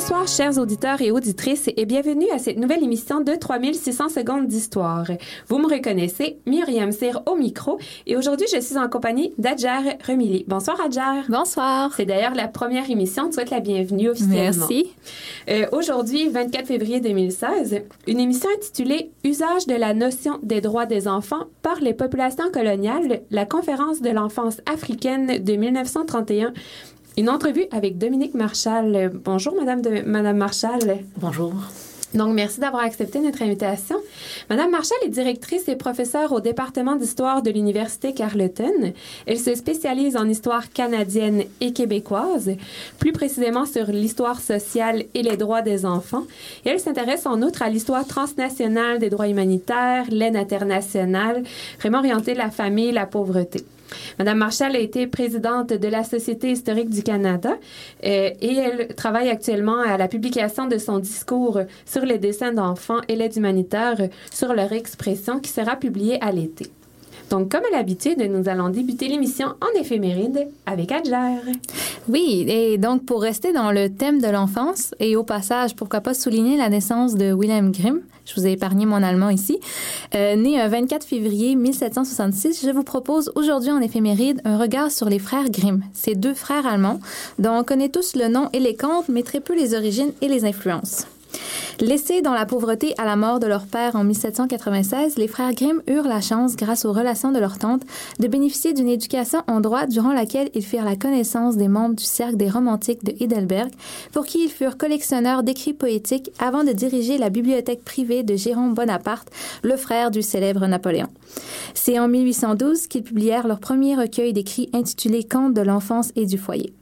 Bonsoir, chers auditeurs et auditrices, et bienvenue à cette nouvelle émission de 3600 secondes d'histoire. Vous me reconnaissez, Myriam Cyr au micro, et aujourd'hui, je suis en compagnie d'Adjar Remili. Bonsoir, Adjar. Bonsoir. C'est d'ailleurs la première émission. Tu souhaite la bienvenue officiellement. Merci. Euh, aujourd'hui, 24 février 2016, une émission intitulée Usage de la notion des droits des enfants par les populations coloniales, la conférence de l'enfance africaine de 1931 une entrevue avec Dominique Marchal. Bonjour, Madame, de, Madame Marchal. Bonjour. Donc, merci d'avoir accepté notre invitation. Madame Marchal est directrice et professeure au département d'histoire de l'Université Carleton. Elle se spécialise en histoire canadienne et québécoise, plus précisément sur l'histoire sociale et les droits des enfants. Et elle s'intéresse en outre à l'histoire transnationale des droits humanitaires, l'aide internationale, vraiment orientée la famille et la pauvreté. Madame Marshall a été présidente de la Société historique du Canada euh, et elle travaille actuellement à la publication de son discours sur les dessins d'enfants et l'aide humanitaire sur leur expression qui sera publié à l'été. Donc, comme à l'habitude, nous allons débuter l'émission en éphéméride avec Adler. Oui, et donc pour rester dans le thème de l'enfance et au passage, pourquoi pas souligner la naissance de Wilhelm Grimm, je vous ai épargné mon allemand ici, euh, né un 24 février 1766, je vous propose aujourd'hui en éphéméride un regard sur les frères Grimm, ces deux frères allemands dont on connaît tous le nom et les contes, mais très peu les origines et les influences. Laissés dans la pauvreté à la mort de leur père en 1796, les frères Grimm eurent la chance, grâce aux relations de leur tante, de bénéficier d'une éducation en droit durant laquelle ils firent la connaissance des membres du cercle des romantiques de Heidelberg, pour qui ils furent collectionneurs d'écrits poétiques avant de diriger la bibliothèque privée de Jérôme Bonaparte, le frère du célèbre Napoléon. C'est en 1812 qu'ils publièrent leur premier recueil d'écrits intitulé Contes de l'enfance et du foyer.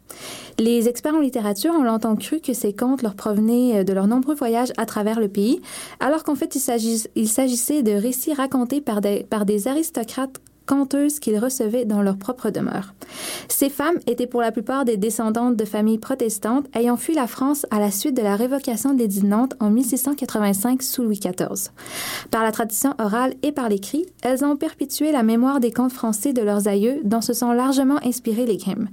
Les experts en littérature ont longtemps cru que ces contes leur provenaient de leurs nombreux voyages à travers le pays, alors qu'en fait il s'agissait de récits racontés par des aristocrates conteuses qu'ils recevaient dans leur propre demeure. Ces femmes étaient pour la plupart des descendantes de familles protestantes ayant fui la France à la suite de la révocation de l'édit de Nantes en 1685 sous Louis XIV. Par la tradition orale et par l'écrit, elles ont perpétué la mémoire des contes français de leurs aïeux dont se sont largement inspirés les Grimm.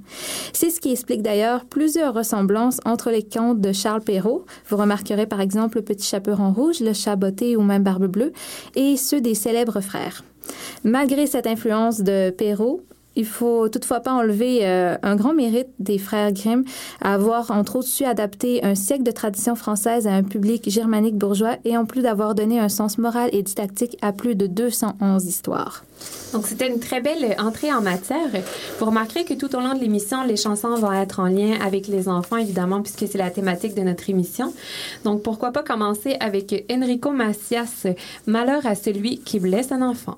C'est ce qui explique d'ailleurs plusieurs ressemblances entre les contes de Charles Perrault, vous remarquerez par exemple le petit chaperon rouge, le chat botté ou même barbe bleue, et ceux des célèbres frères. Malgré cette influence de Perrault, il faut toutefois pas enlever euh, un grand mérite des frères Grimm à avoir entre autres su adapter un siècle de tradition française à un public germanique bourgeois et en plus d'avoir donné un sens moral et didactique à plus de 211 histoires. Donc c'était une très belle entrée en matière. Vous remarquerez que tout au long de l'émission, les chansons vont être en lien avec les enfants évidemment puisque c'est la thématique de notre émission. Donc pourquoi pas commencer avec Enrico Macias, Malheur à celui qui blesse un enfant.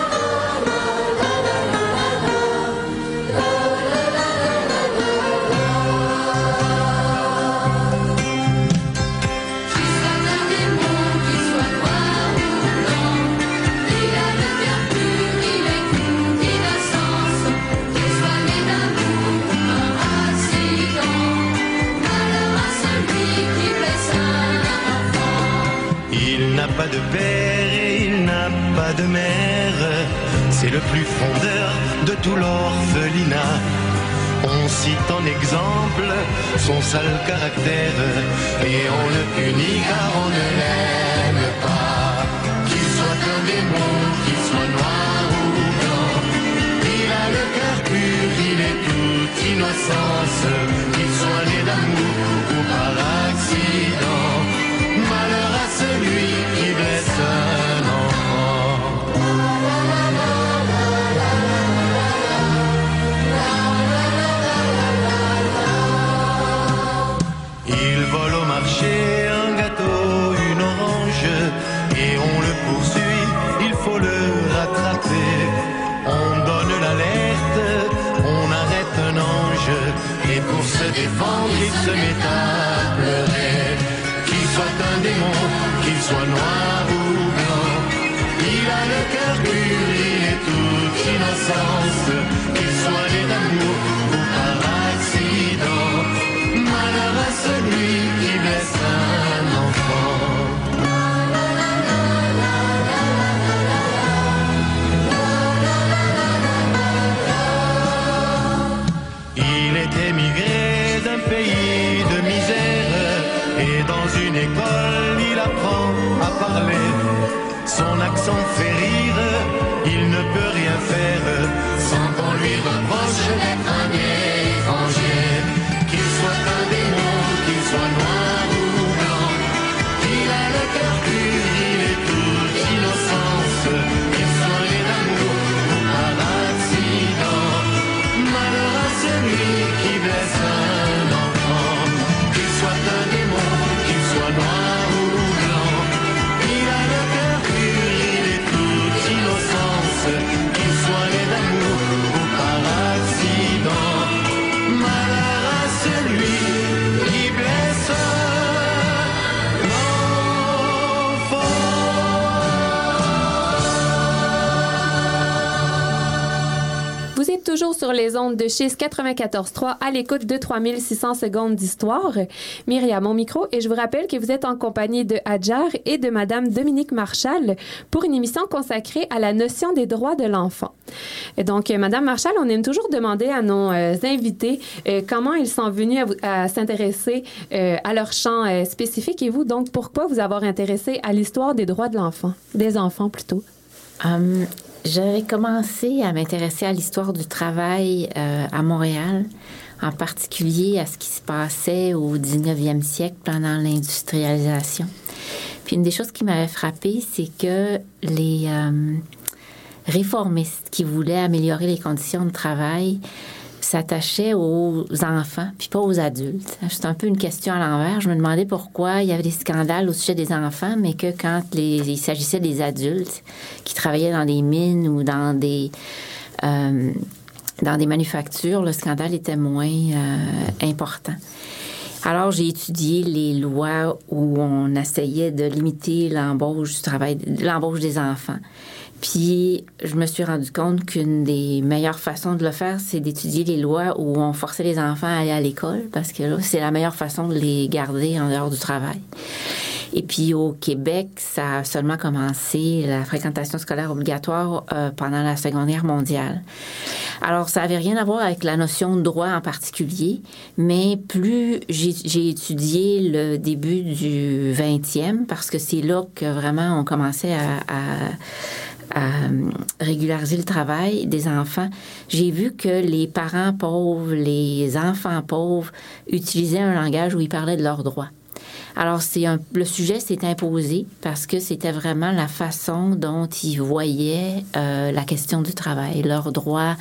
plus fondeur de tout l'orphelinat. On cite en exemple son sale caractère et on le punit car on ne l'aime pas. Qu'il soit un démon, qu'il soit noir ou blanc, il a le cœur pur, il est toute innocence, qu'il soit né d'amour il se met à pleurer. Qu'il soit un démon, qu'il soit noir ou blanc, il a le cœur pur, il est toute innocence, Accent fait rire, il ne peut rien faire sans qu'on lui reproche d'être un étranger. Sur les ondes de Chiz 94.3 à l'écoute de 3600 secondes d'histoire. Myriam, mon micro, et je vous rappelle que vous êtes en compagnie de Hadjar et de Madame Dominique Marchal pour une émission consacrée à la notion des droits de l'enfant. Donc, euh, Madame Marchal, on aime toujours demander à nos euh, invités euh, comment ils sont venus à, s'intéresser à leur champ spécifique et vous, donc, pourquoi vous avoir intéressé à l'histoire des droits de l'enfant, des enfants plutôt? Hum, J'avais commencé à m'intéresser à l'histoire du travail euh, à Montréal, en particulier à ce qui se passait au 19e siècle pendant l'industrialisation. Puis une des choses qui m'avait frappée, c'est que les euh, réformistes qui voulaient améliorer les conditions de travail s'attachaient aux enfants, puis pas aux adultes. C'est un peu une question à l'envers. Je me demandais pourquoi il y avait des scandales au sujet des enfants, mais que quand il s'agissait des adultes qui travaillaient dans des mines ou dans des euh, dans des manufactures, le scandale était moins euh, important. Alors, j'ai étudié les lois où on essayait de limiter l'embauche du travail, l'embauche des enfants. Puis, je me suis rendu compte qu'une des meilleures façons de le faire, c'est d'étudier les lois où on forçait les enfants à aller à l'école, parce que là, c'est la meilleure façon de les garder en dehors du travail. Et puis au Québec, ça a seulement commencé la fréquentation scolaire obligatoire euh, pendant la Seconde Guerre mondiale. Alors, ça avait rien à voir avec la notion de droit en particulier, mais plus j'ai étudié le début du 20e, parce que c'est là que vraiment on commençait à, à régulariser le travail des enfants, j'ai vu que les parents pauvres, les enfants pauvres utilisaient un langage où ils parlaient de leurs droits. Alors, le sujet s'est imposé parce que c'était vraiment la façon dont ils voyaient euh, la question du travail, leur droit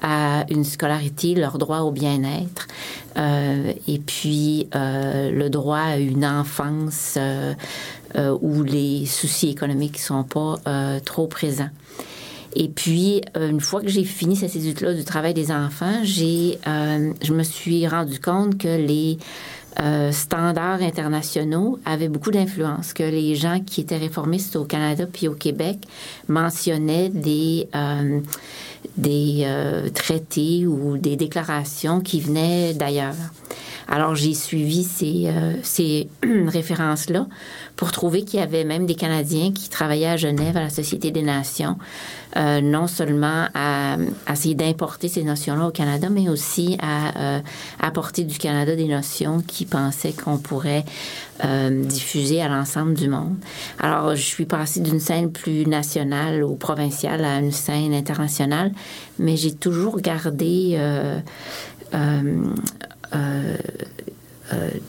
à une scolarité, leur droit au bien-être, euh, et puis euh, le droit à une enfance euh, où les soucis économiques sont pas euh, trop présents. Et puis, euh, une fois que j'ai fini cette étude-là du travail des enfants, j'ai, je me suis rendu compte que les standards internationaux avaient beaucoup d'influence, que les gens qui étaient réformistes au Canada puis au Québec mentionnaient des, des traités ou des déclarations qui venaient d'ailleurs. Alors, j'ai suivi ces, euh, ces références-là pour trouver qu'il y avait même des Canadiens qui travaillaient à Genève, à la Société des Nations, euh, non seulement à, à essayer d'importer ces notions-là au Canada, mais aussi à euh, apporter du Canada des notions qui pensaient qu'on pourrait euh, diffuser à l'ensemble du monde. Alors, je suis passée d'une scène plus nationale ou provinciale à une scène internationale, mais j'ai toujours gardé... euh, euh,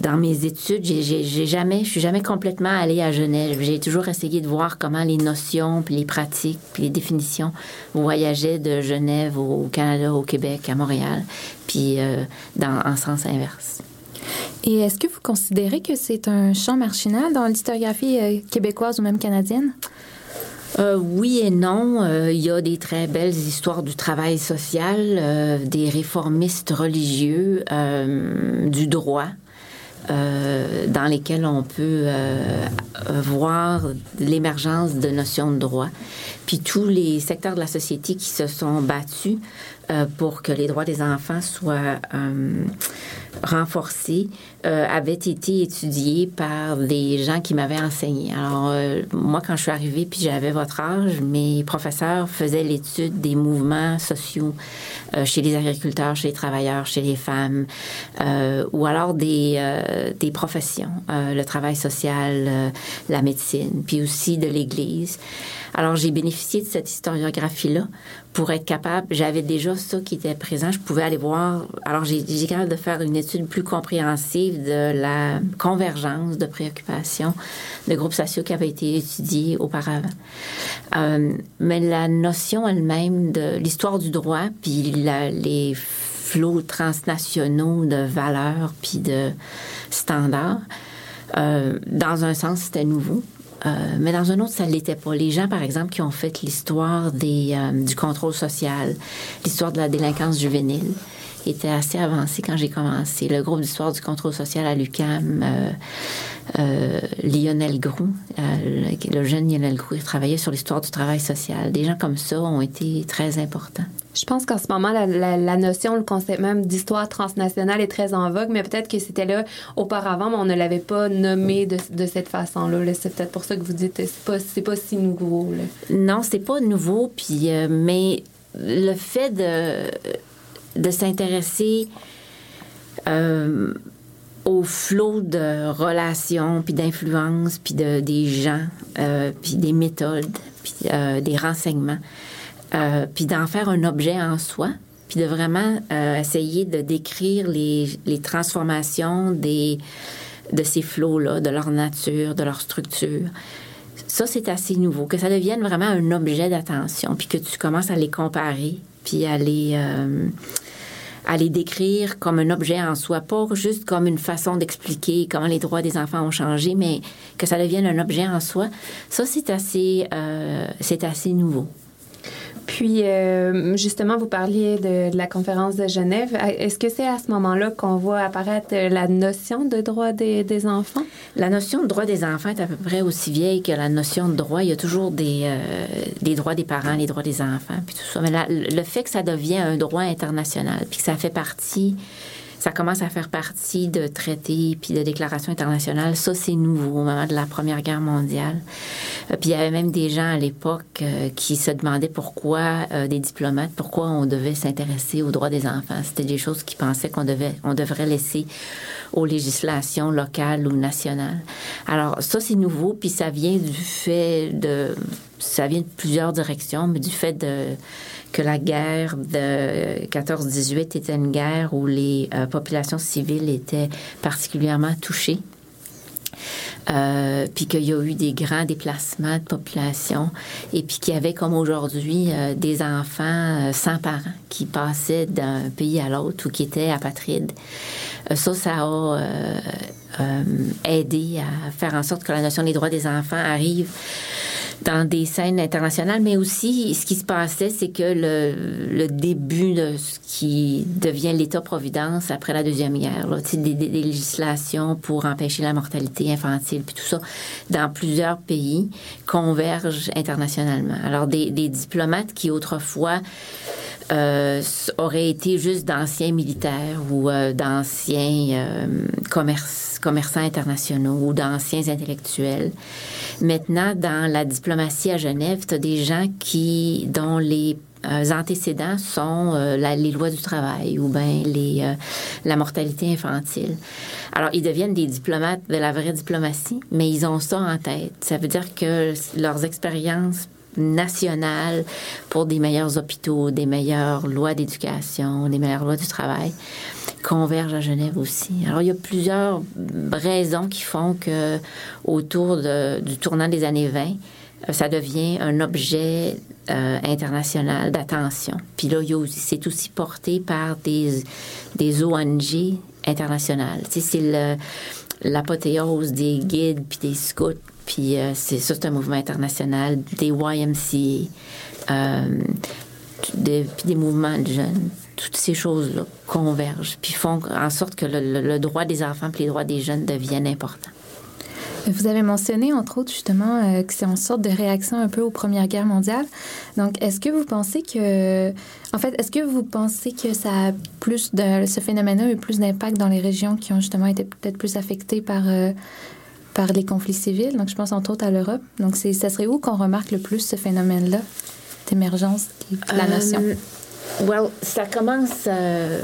dans mes études, j'ai- jamais, je suis jamais complètement allée à Genève. J'ai toujours essayé de voir comment les notions, puis les pratiques, puis les définitions voyageaient de Genève au Canada, au Québec, à Montréal, puis euh, dans, en sens inverse. Et est-ce que vous considérez que c'est un champ marginal dans l'historiographie euh, québécoise ou même canadienne? Euh, oui et non. Euh, il y a des très belles histoires du travail social, euh, des réformistes religieux, euh, du droit. euh, dans lesquels on peut euh, voir l'émergence de notions de droit. Puis tous les secteurs de la société qui se sont battus euh, pour que les droits des enfants soient euh, renforcée euh, avait été étudiée par des gens qui m'avaient enseigné. Alors, euh, moi, quand je suis arrivée, puis j'avais votre âge, mes professeurs faisaient l'étude des mouvements sociaux euh, chez les agriculteurs, chez les travailleurs, chez les femmes, ou alors des, des professions, le travail social, la médecine, puis aussi de l'Église. Alors, j'ai bénéficié de cette historiographie-là pour être capable, j'avais déjà ça qui était présent, je pouvais aller voir. Alors, j'ai été capable de faire une étude plus compréhensive de la convergence de préoccupations de groupes sociaux qui avaient été étudiés auparavant. Euh, mais la notion elle-même de l'histoire du droit, puis les flots transnationaux de valeurs, puis de standards, euh, dans un sens, c'était nouveau. Euh, mais dans un autre, ça ne l'était pas. Les gens, par exemple, qui ont fait l'histoire euh, du contrôle social, l'histoire de la délinquance juvénile, étaient assez avancés quand j'ai commencé. Le groupe d'histoire du contrôle social à l'UCAM, euh, Lionel Groux, le jeune Lionel Groux, il travaillait sur l'histoire du travail social. Des gens comme ça ont été très importants. Je pense qu'en ce moment, la, notion, le concept même d'histoire transnationale est très en vogue, mais peut-être que c'était là auparavant, mais on ne l'avait pas nommé de, cette façon-là. c'est peut-être pour ça que vous dites c'est pas, pas si nouveau. Là. Non, c'est pas nouveau, puis, euh, mais le fait de, de s'intéresser euh, au flot de relations, puis d'influences, puis de, des gens, euh, puis des méthodes, puis des renseignements euh, puis d'en faire un objet en soi, puis de vraiment euh, essayer de décrire les, transformations de ces flots-là, de leur nature, de leur structure. Ça, c'est assez nouveau, que ça devienne vraiment un objet d'attention, puis que tu commences à les comparer, puis à les, euh, à les décrire comme un objet en soi, pas juste comme une façon d'expliquer comment les droits des enfants ont changé, mais que ça devienne un objet en soi. Ça, c'est assez, c'est assez nouveau. Puis, euh, justement, vous parliez de, la conférence de Genève. Est-ce que c'est à ce moment-là qu'on voit apparaître la notion de droit des, enfants? La notion de droit des enfants est à peu près aussi vieille que la notion de droit. Il y a toujours des, euh, des droits des parents, les droits des enfants, puis tout ça. Mais le fait que ça devient un droit international, puis que ça fait partie ça commence à faire partie de traités puis de déclarations internationales. Ça, c'est nouveau au moment de la Première Guerre mondiale. Euh, puis il y avait même des gens à l'époque euh, qui se demandaient pourquoi euh, des diplomates, pourquoi on devait s'intéresser aux droits des enfants. C'était des choses qu'ils pensaient qu'on devait, on devrait laisser aux législations locales ou nationales. Alors ça, c'est nouveau, puis ça vient du fait de, ça vient de plusieurs directions, mais du fait de que la guerre de 14-18 était une guerre où les euh, populations civiles étaient particulièrement touchées. Euh, puis qu'il y a eu des grands déplacements de population et puis qu'il y avait comme aujourd'hui euh, des enfants sans parents qui passaient d'un pays à l'autre ou qui étaient apatrides. Ça, ça a aidé à faire en sorte que la notion des droits des enfants arrive dans des scènes internationales, mais aussi ce qui se passait, c'est que le, début de ce qui devient l'État-providence après la Deuxième Guerre, des, législations pour empêcher la mortalité infantile, puis tout ça, dans plusieurs pays, convergent internationalement. Alors, des diplomates qui autrefois euh, auraient été juste d'anciens militaires ou euh, d'anciens euh, commerçants internationaux ou d'anciens intellectuels. Maintenant, dans la diplomatie à Genève, tu as des gens qui, dont les antécédents sont les lois du travail ou bien la mortalité infantile. Alors, ils deviennent des diplomates de la vraie diplomatie, mais ils ont ça en tête. Ça veut dire que leurs expériences nationale pour des meilleurs hôpitaux, des meilleures lois d'éducation, des meilleures lois du travail convergent à Genève aussi. Alors, il y a plusieurs raisons qui font que autour du tournant des années 20, euh, ça devient un objet euh, international d'attention. Puis là, c'est aussi porté par des, des ONG internationales. Tu sais, c'est l'apothéose des guides puis des scouts puis euh, c'est ça, c'est un mouvement international, des YMCA, euh, des, puis des mouvements de jeunes. Toutes ces choses-là convergent, puis font en sorte que le, droit des enfants et les droits des jeunes deviennent importants. Vous avez mentionné, entre autres, justement, euh, que c'est en sorte de réaction un peu aux Premières Guerres mondiales. Donc, est-ce que vous pensez que, en fait, est-ce que vous pensez que ça a plus de, ce phénomène-là a eu plus d'impact dans les régions qui ont justement été peut-être plus affectées par, par les conflits civils? Donc, je pense entre autres à l'Europe. Donc, c'est, ça serait où qu'on remarque le plus ce phénomène-là d'émergence de la? Euh, well, ça commence. euh,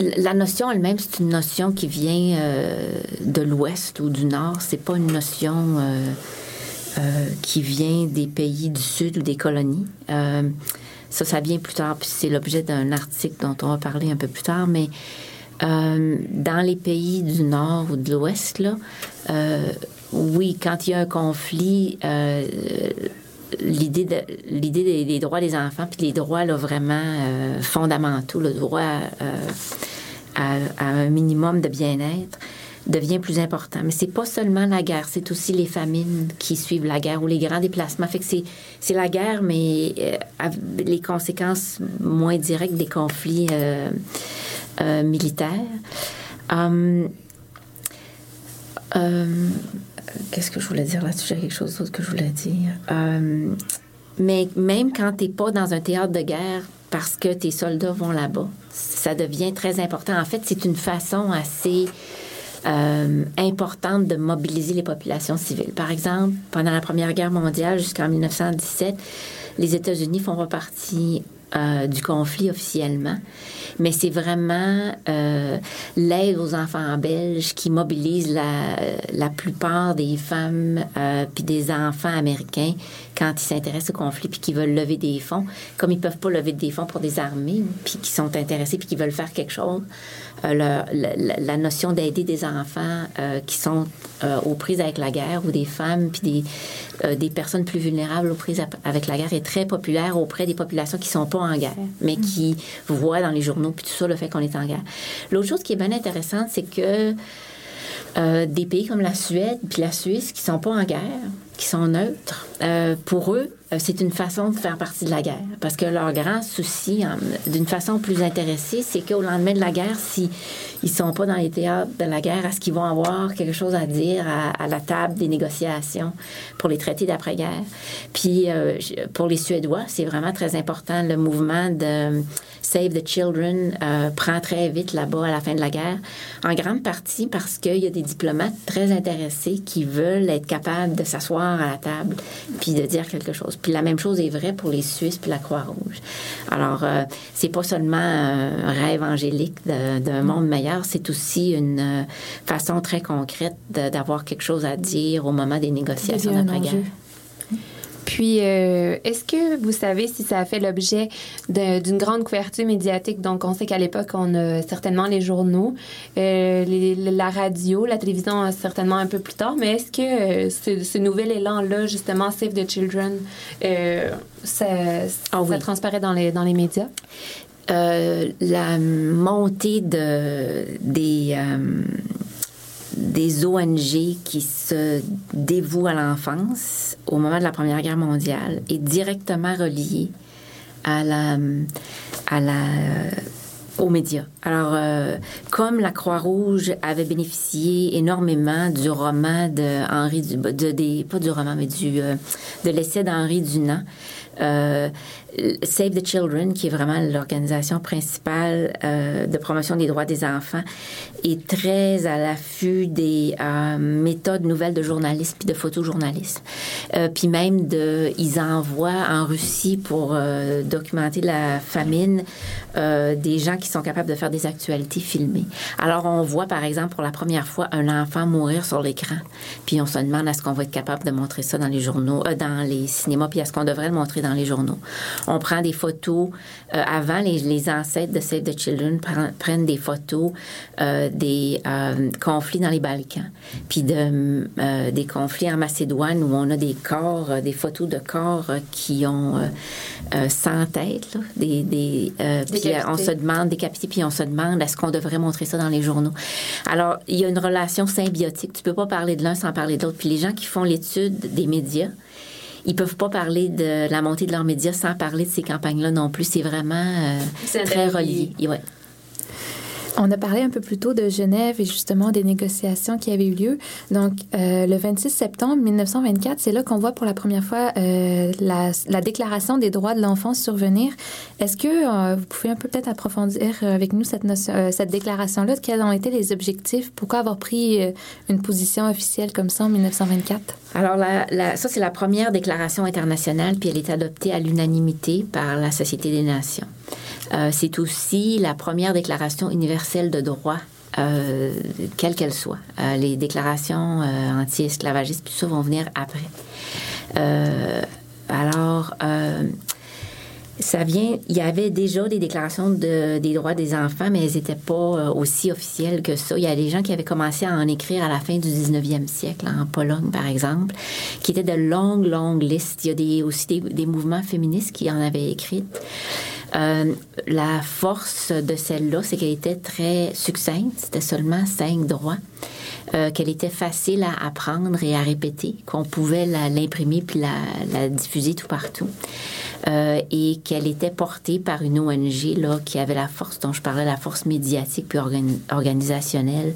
la notion elle-même, c'est une notion qui vient euh, de l'Ouest ou du Nord. C'est pas une notion euh, qui vient des pays du Sud ou des colonies. Ça, ça vient plus tard, puis c'est l'objet d'un article dont on va parler un peu plus tard, mais euh, dans les pays du Nord ou de l'Ouest, là, euh, oui, quand il y a un conflit, euh, l'idée de l'idée des, droits des enfants puis les droits là, vraiment fondamentaux le droit à, un minimum de bien-être devient plus important. Mais c'est pas seulement la guerre c'est aussi les famines qui suivent la guerre ou les grands déplacements. Fait que c'est la guerre mais les conséquences moins directes des conflits euh, militaires Hum, euh, Qu'est-ce que je voulais dire là-dessus? J'ai quelque chose d'autre que je voulais dire. Euh, mais même quand tu n'es pas dans un théâtre de guerre parce que tes soldats vont là-bas, ça devient très important. En fait, c'est une façon assez importante de mobiliser les populations civiles. Par exemple, pendant la Première Guerre mondiale jusqu'en 1917, les États-Unis font pas partie euh, du conflit officiellement, mais c'est vraiment euh, l'aide aux enfants belges qui mobilise la, plupart des femmes euh, puis des enfants américains quand ils s'intéressent au conflit puis qui veulent lever des fonds, comme ils peuvent pas lever des fonds pour des armées puis qui sont intéressés puis qui veulent faire quelque chose. Euh, la, notion d'aider des enfants euh, qui sont euh, aux prises avec la guerre ou des femmes puis des, des personnes plus vulnérables aux prises avec la guerre est très populaire auprès des populations qui sont pas en guerre, mais qui voient dans les journaux puis tout ça le fait qu'on est en guerre. L'autre chose qui est bien intéressante, c'est que euh, des pays comme la Suède puis la Suisse qui sont pas en guerre, qui sont neutres, euh, pour eux, c'est une façon de faire partie de la guerre. Parce que leur grand souci, d'une façon plus intéressée, c'est qu'au lendemain de la guerre, si ils sont pas dans les théâtres de la guerre, est-ce qu'ils vont avoir quelque chose à dire à, la table des négociations pour les traités d'après-guerre? Puis euh, pour les Suédois, c'est vraiment très important. Le mouvement de Save the Children euh, prend très vite là-bas à la fin de la guerre, en grande partie parce qu'il y a des diplomates très intéressés qui veulent être capables de s'asseoir à la table puis de dire quelque chose. Puis la même chose est vraie pour les Suisses puis la Croix-Rouge. Alors, euh, c'est pas seulement un rêve angélique d'un monde meilleur, c'est aussi une euh, façon très concrète d'avoir quelque chose à dire au moment des négociations d'après-guerre. Puis, euh, est-ce que vous savez si ça a fait l'objet d'une grande couverture médiatique? Donc, on sait qu'à l'époque, on a certainement les journaux, euh, les- la radio, la télévision euh, certainement un peu plus tard, mais est-ce que euh, ce, ce nouvel élan-là, justement, Save the Children, ça, Ah oui. ça transparaît dans les, dans les médias? La montée de, des, des ONG qui se dévouent à l'enfance au moment de la Première Guerre mondiale est directement reliée à la, à la, aux médias. Alors, euh, comme la Croix-Rouge avait bénéficié énormément du roman de Henri de, des, pas du roman, mais du, euh, de l'essai d'Henri Dunant, euh, Save the Children, qui est vraiment l'organisation principale euh, de promotion des droits des enfants, est très à l'affût des euh, méthodes nouvelles de journalisme puis de photojournalisme. Euh, puis même ils envoient en Russie pour documenter la famine des gens qui sont capables de faire des actualités filmées. Alors on voit par exemple pour la première fois un enfant mourir sur l'écran, puis on se demande est-ce qu'on va être capable de montrer ça dans les journaux, dans les cinémas, puis est-ce qu'on devrait le montrer dans les journaux. On prend des photos. euh, avant, les, les ancêtres de Save the Children pren- prennent des photos euh, des euh, conflits dans les Balkans, puis de, euh, des conflits en Macédoine où on a des corps, des photos de corps qui ont 100 têtes, là, des, des, euh, puis on se demande, décapités, puis on se demande est-ce qu'on devrait montrer ça dans les journaux? Alors, il y a une relation symbiotique. Tu peux pas parler de l'un sans parler de l'autre. Puis les gens qui font l'étude des médias, ils peuvent pas parler de la montée de leurs médias sans parler de ces campagnes-là non plus. C'est vraiment euh, très relié. relié. Et ouais. On a parlé un peu plus tôt de Genève et justement des négociations qui avaient eu lieu. Donc, euh, le 26 septembre 1924, c'est là qu'on voit pour la première fois euh, la, la, Déclaration des droits de l'enfant survenir. Est-ce que euh, vous pouvez un peu peut-être approfondir avec nous cette, notion, cette déclaration-là? Quels ont été les objectifs? Pourquoi avoir pris une position officielle comme ça en 1924? Alors, la, la, ça, c'est la première déclaration internationale, puis elle est adoptée à l'unanimité par la Société des Nations. Euh, c'est aussi la première déclaration universelle de droit euh, quelle qu'elle soit. Euh, les déclarations anti-esclavagistes, tout ça vont venir après. Alors, ça vient. Il y avait déjà des déclarations de, des droits des enfants, mais elles n'étaient pas aussi officielles que ça. Il y a des gens qui avaient commencé à en écrire à la fin du 19e siècle, en Pologne, par exemple, qui étaient de longues, longues listes. Il y a des, aussi des, mouvements féministes qui en avaient écrit. Euh, la force de celle-là, c'est qu'elle était très succincte. C'était seulement cinq droits. Euh, qu'elle était facile à apprendre et à répéter, qu'on pouvait l'imprimer puis la, diffuser tout partout. Euh, et qu'elle était portée par une ONG là, qui avait la force dont je parlais, la force médiatique puis organisationnelle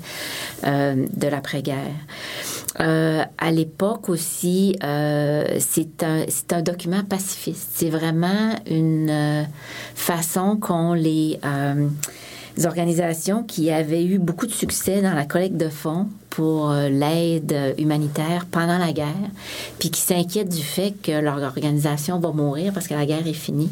euh, de l'après-guerre. À l'époque aussi, c'est un, document pacifiste. C'est vraiment une façon qu'ont les organisations qui avaient eu beaucoup de succès dans la collecte de fonds pour euh, l'aide humanitaire pendant la guerre, puis qui s'inquiètent du fait que leur organisation va mourir parce que la guerre est finie.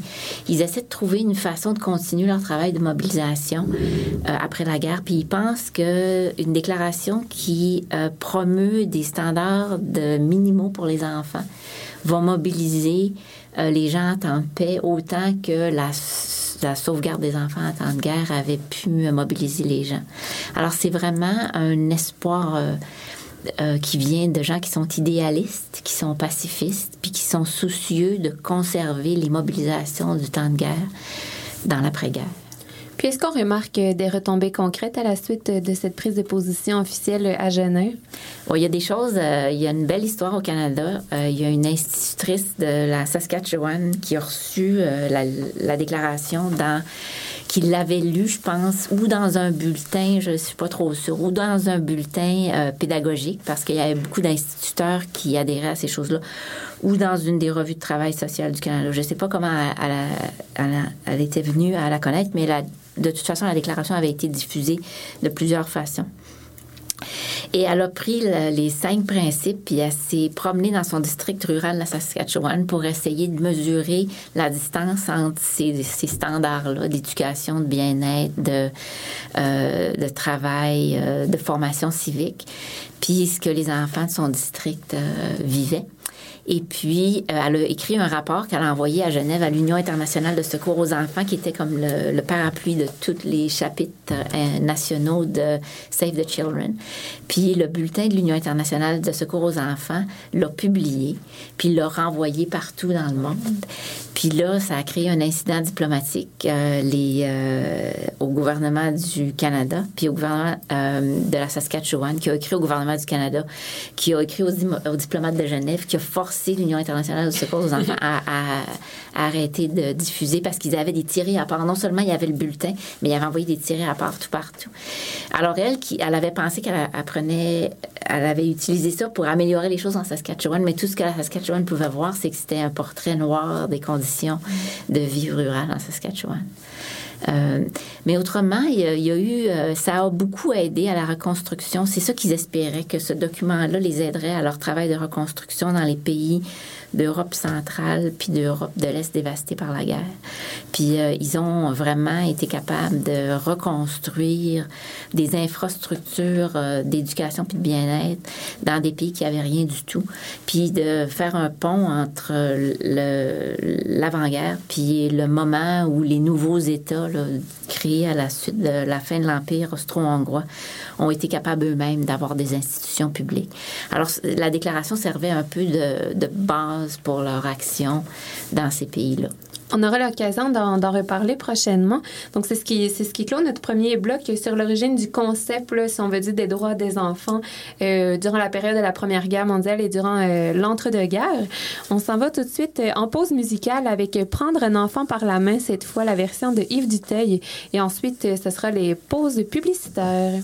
Ils essaient de trouver une façon de continuer leur travail de mobilisation euh, après la guerre, puis ils pensent que une déclaration qui euh, promeut des standards de minimaux pour les enfants va mobiliser euh, les gens en paix autant que la la sauvegarde des enfants en temps de guerre avait pu mobiliser les gens. Alors c'est vraiment un espoir euh, euh, qui vient de gens qui sont idéalistes, qui sont pacifistes, puis qui sont soucieux de conserver les mobilisations du temps de guerre dans l'après-guerre. Puis est-ce qu'on remarque des retombées concrètes à la suite de cette prise de position officielle à Genève? il y a des choses, euh, il y a une belle histoire au Canada. Euh, il y a une institutrice de la Saskatchewan qui a reçu euh, la, la, déclaration dans qui l'avait lu, je pense, ou dans un bulletin, je ne suis pas trop sûre, ou dans un bulletin pédagogique, parce qu'il y avait beaucoup d'instituteurs qui adhéraient à ces choses-là, ou dans une des revues de travail social du Canada. Je ne sais pas comment elle, elle, était venue à la connaître, mais la, de toute façon, la déclaration avait été diffusée de plusieurs façons. Et elle a pris le, les cinq principes, puis elle s'est promenée dans son district rural de la Saskatchewan pour essayer de mesurer la distance entre ces, standards-là d'éducation, de bien-être, de, euh, travail, euh, de formation civique, puis ce que les enfants de son district euh, vivaient. Et puis, euh, elle a écrit un rapport qu'elle a envoyé à Genève à l'Union internationale de secours aux enfants, qui était comme le, le parapluie de tous les chapitres euh, nationaux de Save the Children. Puis, le bulletin de l'Union internationale de secours aux enfants l'a publié, puis l'a renvoyé partout dans le monde. Puis là, ça a créé un incident diplomatique euh, les, euh, au gouvernement du Canada, puis au gouvernement euh, de la Saskatchewan, qui a écrit au gouvernement du Canada, qui a écrit aux, aux diplomates de Genève, qui a forcé l'Union internationale de secours aux enfants à, à, à arrêter de diffuser parce qu'ils avaient des tirés à part. Non seulement il y avait le bulletin, mais il avait envoyé des tirés à part tout partout. Alors elle, elle avait pensé qu'elle apprenait, elle avait utilisé ça pour améliorer les choses en Saskatchewan, mais tout ce que la Saskatchewan pouvait voir, c'est que c'était un portrait noir des conditions de vie rurale en Saskatchewan. Euh, mais autrement, il y, a, eu, euh, ça a beaucoup aidé à la reconstruction. C'est ça qu'ils espéraient, que ce document-là les aiderait à leur travail de reconstruction dans les pays d'Europe centrale puis d'Europe de l'Est dévastée par la guerre. Puis euh, ils ont vraiment été capables de reconstruire des infrastructures euh, d'éducation puis de bien-être dans des pays qui avaient rien du tout, puis de faire un pont entre l'avant-guerre puis le moment où les nouveaux États créés à la suite de la fin de l'Empire austro-hongrois ont été capables eux-mêmes d'avoir des institutions publiques. Alors, la déclaration servait un peu de, de base pour leur action dans ces pays-là. On aura l'occasion d'en reparler prochainement. Donc, c'est ce qui, c'est ce qui clôt notre premier bloc sur l'origine du concept, si on veut dire, des droits des enfants euh, durant la période de la Première Guerre mondiale et durant euh, l'entre-deux-guerres. On s'en va tout de suite euh, en pause musicale avec Prendre un enfant par la main, cette fois la version de Yves Duteuil. Et ensuite, ce sera les pauses publicitaires.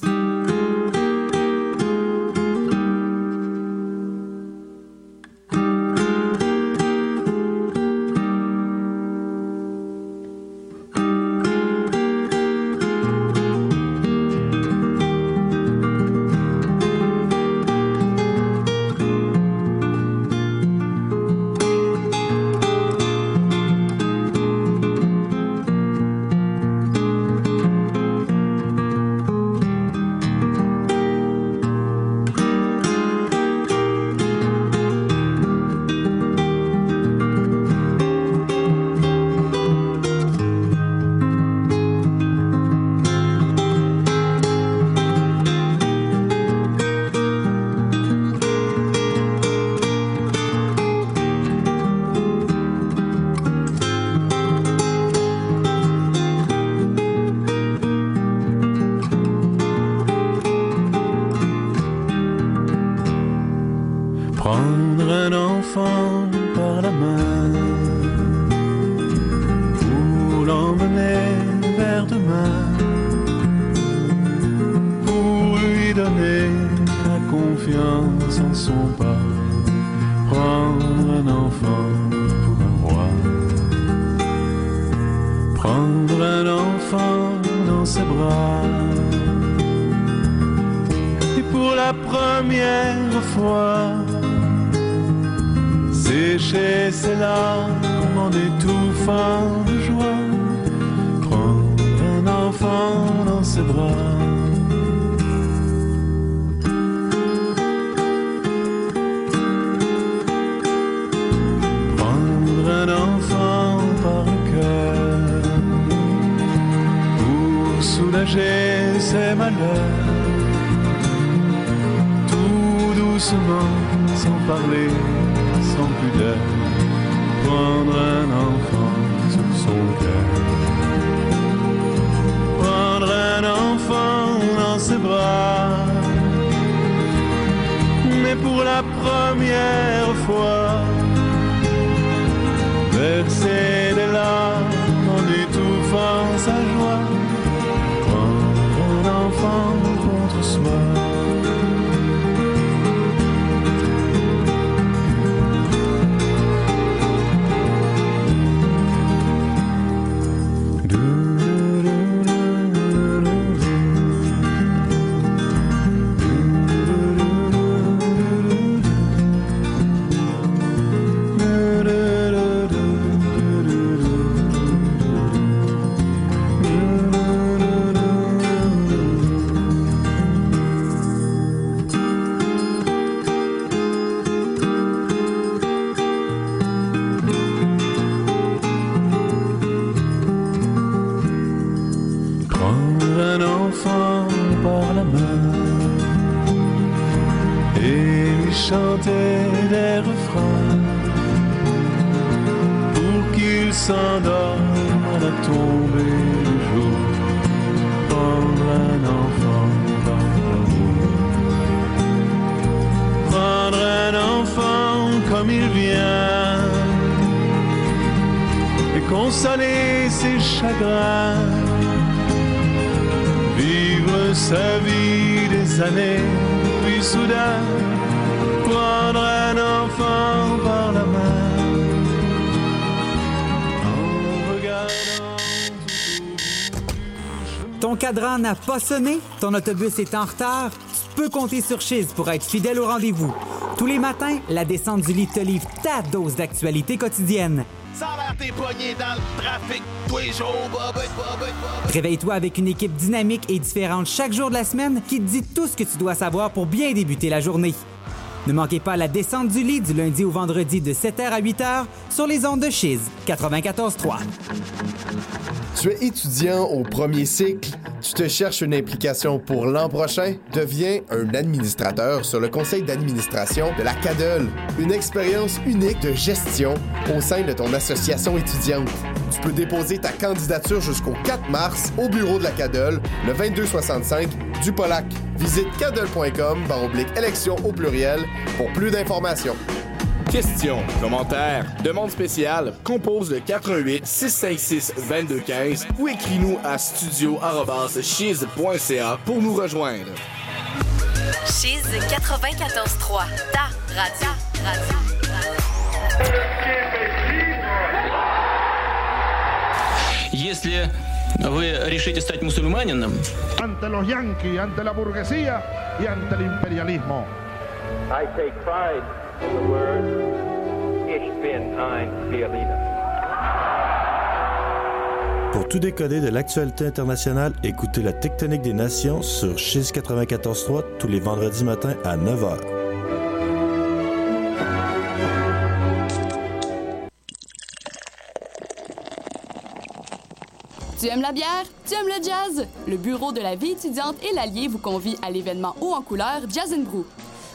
ses malheurs, tout doucement, sans parler, sans pudeur, prendre un enfant sur son cœur, prendre un enfant dans ses bras, mais pour la première fois, verser n'a pas sonné, ton autobus est en retard, tu peux compter sur Chiz pour être fidèle au rendez-vous. Tous les matins, la descente du lit te livre ta dose d'actualité quotidienne. Réveille-toi avec une équipe dynamique et différente chaque jour de la semaine qui te dit tout ce que tu dois savoir pour bien débuter la journée. Ne manquez pas la descente du lit du lundi au vendredi de 7h à 8h sur les ondes de Chiz 94.3. Tu es étudiant au premier cycle tu te cherches une implication pour l'an prochain? Deviens un administrateur sur le conseil d'administration de la CADEL. Une expérience unique de gestion au sein de ton association étudiante. Tu peux déposer ta candidature jusqu'au 4 mars au bureau de la CADEL, le 2265 du Polac. Visite cadel.com oblique élection au pluriel pour plus d'informations. Questions, commentaires, demandes spéciales, compose le 88 656 2215 ou écris-nous à studio@chiz.ca pour nous rejoindre. Chiz 94.3, ta radio. radio. Если вы решите стать мусульманином, ante los yanquis, ante la burguesía y ante el imperialismo. I take pride pour tout décoder de l'actualité internationale, écoutez la Tectonique des Nations sur Chiz 94.3 tous les vendredis matins à 9h. Tu aimes la bière? Tu aimes le jazz? Le Bureau de la vie étudiante et l'Allier vous convie à l'événement haut en couleur Jazz Brew.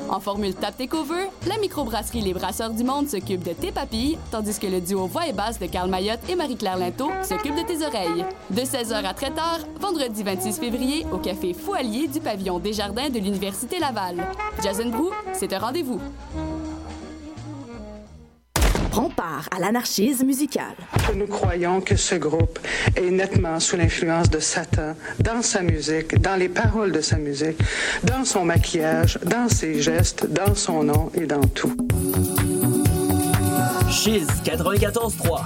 En formule Tap Takeover, la microbrasserie Les Brasseurs du Monde s'occupe de tes papilles, tandis que le duo Voix et Basse de Carl Mayotte et Marie-Claire Linteau s'occupe de tes oreilles. De 16h à très tard, vendredi 26 février, au café Fouallier du pavillon Desjardins de l'Université Laval. Jazz Brew, c'est un rendez-vous. À l'anarchisme musical. Nous croyons que ce groupe est nettement sous l'influence de Satan dans sa musique, dans les paroles de sa musique, dans son maquillage, dans ses gestes, dans son nom et dans tout. Chiz 94.3.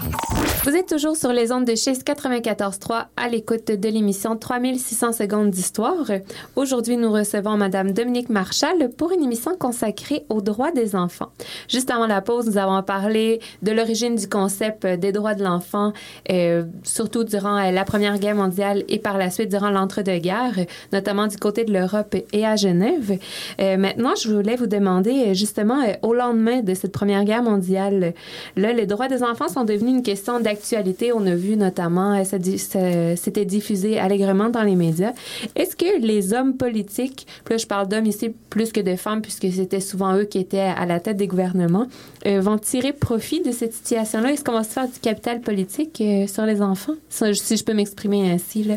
Vous êtes toujours sur les ondes de Chiz 94.3 à l'écoute de l'émission 3600 secondes d'histoire. Aujourd'hui, nous recevons Madame Dominique Marchal pour une émission consacrée aux droits des enfants. Juste avant la pause, nous avons parlé de l'origine du concept des droits de l'enfant, euh, surtout durant euh, la Première Guerre mondiale et par la suite durant l'entre-deux-guerres, notamment du côté de l'Europe et à Genève. Euh, maintenant, je voulais vous demander euh, justement euh, au lendemain de cette Première Guerre mondiale, Là, les droits des enfants sont devenus une question d'actualité. On a vu notamment, euh, c'était diffusé allègrement dans les médias. Est-ce que les hommes politiques, là je parle d'hommes ici plus que de femmes, puisque c'était souvent eux qui étaient à la tête des gouvernements, euh, vont tirer profit de cette situation-là? Est-ce qu'on va se faire du capital politique euh, sur les enfants? Si je peux m'exprimer ainsi, là.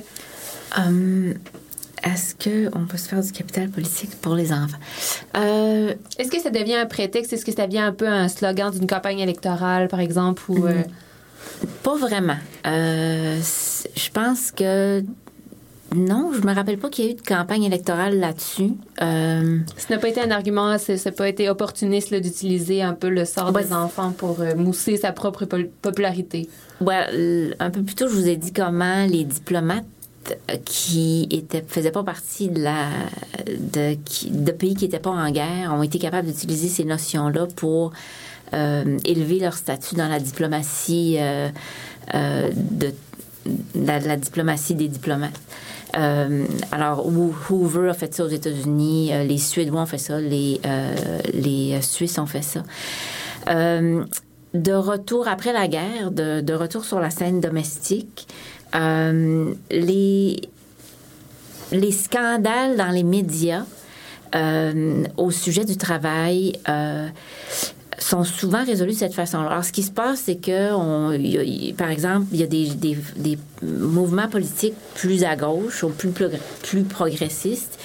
Um, est-ce qu'on peut se faire du capital politique pour les enfants? Euh, Est-ce que ça devient un prétexte? Est-ce que ça devient un peu un slogan d'une campagne électorale, par exemple? Ou, euh... Pas vraiment. Euh, je pense que non, je me rappelle pas qu'il y a eu de campagne électorale là-dessus. Euh... Ça n'a pas été un argument, ça n'a pas été opportuniste d'utiliser un peu le sort ouais. des enfants pour euh, mousser sa propre popularité. Ouais, un peu plus tôt, je vous ai dit comment les diplomates qui étaient, faisaient pas partie de, la, de, pays qui n'étaient pas en guerre ont été capables d'utiliser ces notions-là pour euh, élever leur statut dans la diplomatie euh, euh, de la, diplomatie des diplomates. Alors, Hoover a fait ça aux États-Unis, les Suédois ont fait ça, les, les Suisses ont fait ça. de retour après la guerre, de, de, retour sur la scène domestique, les, les scandales dans les médias euh, au sujet du travail euh, sont souvent résolus de cette façon. Alors, ce qui se passe, c'est que, on, par exemple, il y a des, des, des, mouvements politiques plus à gauche ou plus, plus progressistes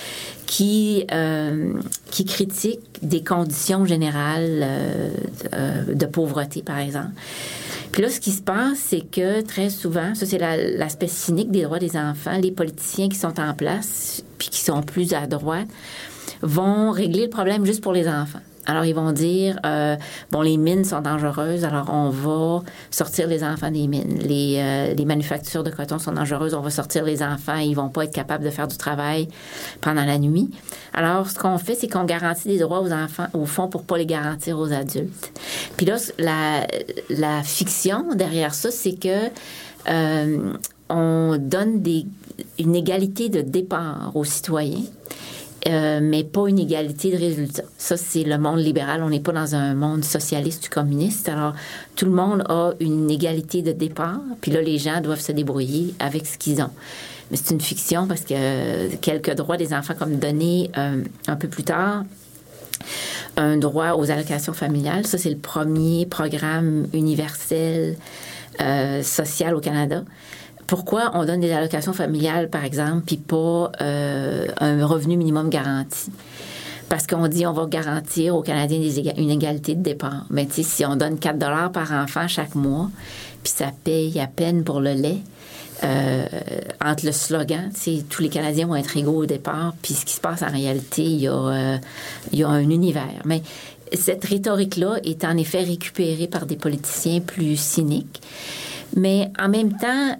qui, euh, qui critiquent des conditions générales euh, de pauvreté, par exemple. Puis là, ce qui se passe, c'est que très souvent, ça c'est l'aspect la, cynique des droits des enfants, les politiciens qui sont en place, puis qui sont plus à droite, vont régler le problème juste pour les enfants. Alors, ils vont dire, euh, bon, les mines sont dangereuses, alors on va sortir les enfants des mines. Les, euh, les manufactures de coton sont dangereuses, on va sortir les enfants, ils vont pas être capables de faire du travail pendant la nuit. Alors, ce qu'on fait, c'est qu'on garantit des droits aux enfants, au fond, pour pas les garantir aux adultes. Puis là, la, la fiction derrière ça, c'est que euh, on donne des, une égalité de départ aux citoyens. Euh, mais pas une égalité de résultats. Ça, c'est le monde libéral. On n'est pas dans un monde socialiste ou communiste. Alors, tout le monde a une égalité de départ, puis là, les gens doivent se débrouiller avec ce qu'ils ont. Mais c'est une fiction parce que quelques droits des enfants, comme donné euh, un peu plus tard, un droit aux allocations familiales. Ça, c'est le premier programme universel euh, sociale au Canada. Pourquoi on donne des allocations familiales, par exemple, puis pas euh, un revenu minimum garanti? Parce qu'on dit on va garantir aux Canadiens une égalité de départ. Mais tu si on donne 4 dollars par enfant chaque mois, puis ça paye à peine pour le lait, euh, entre le slogan, tous les Canadiens vont être égaux au départ, puis ce qui se passe en réalité, il y a, euh, il y a un univers. Mais cette rhétorique-là est en effet récupérée par des politiciens plus cyniques. Mais en même temps,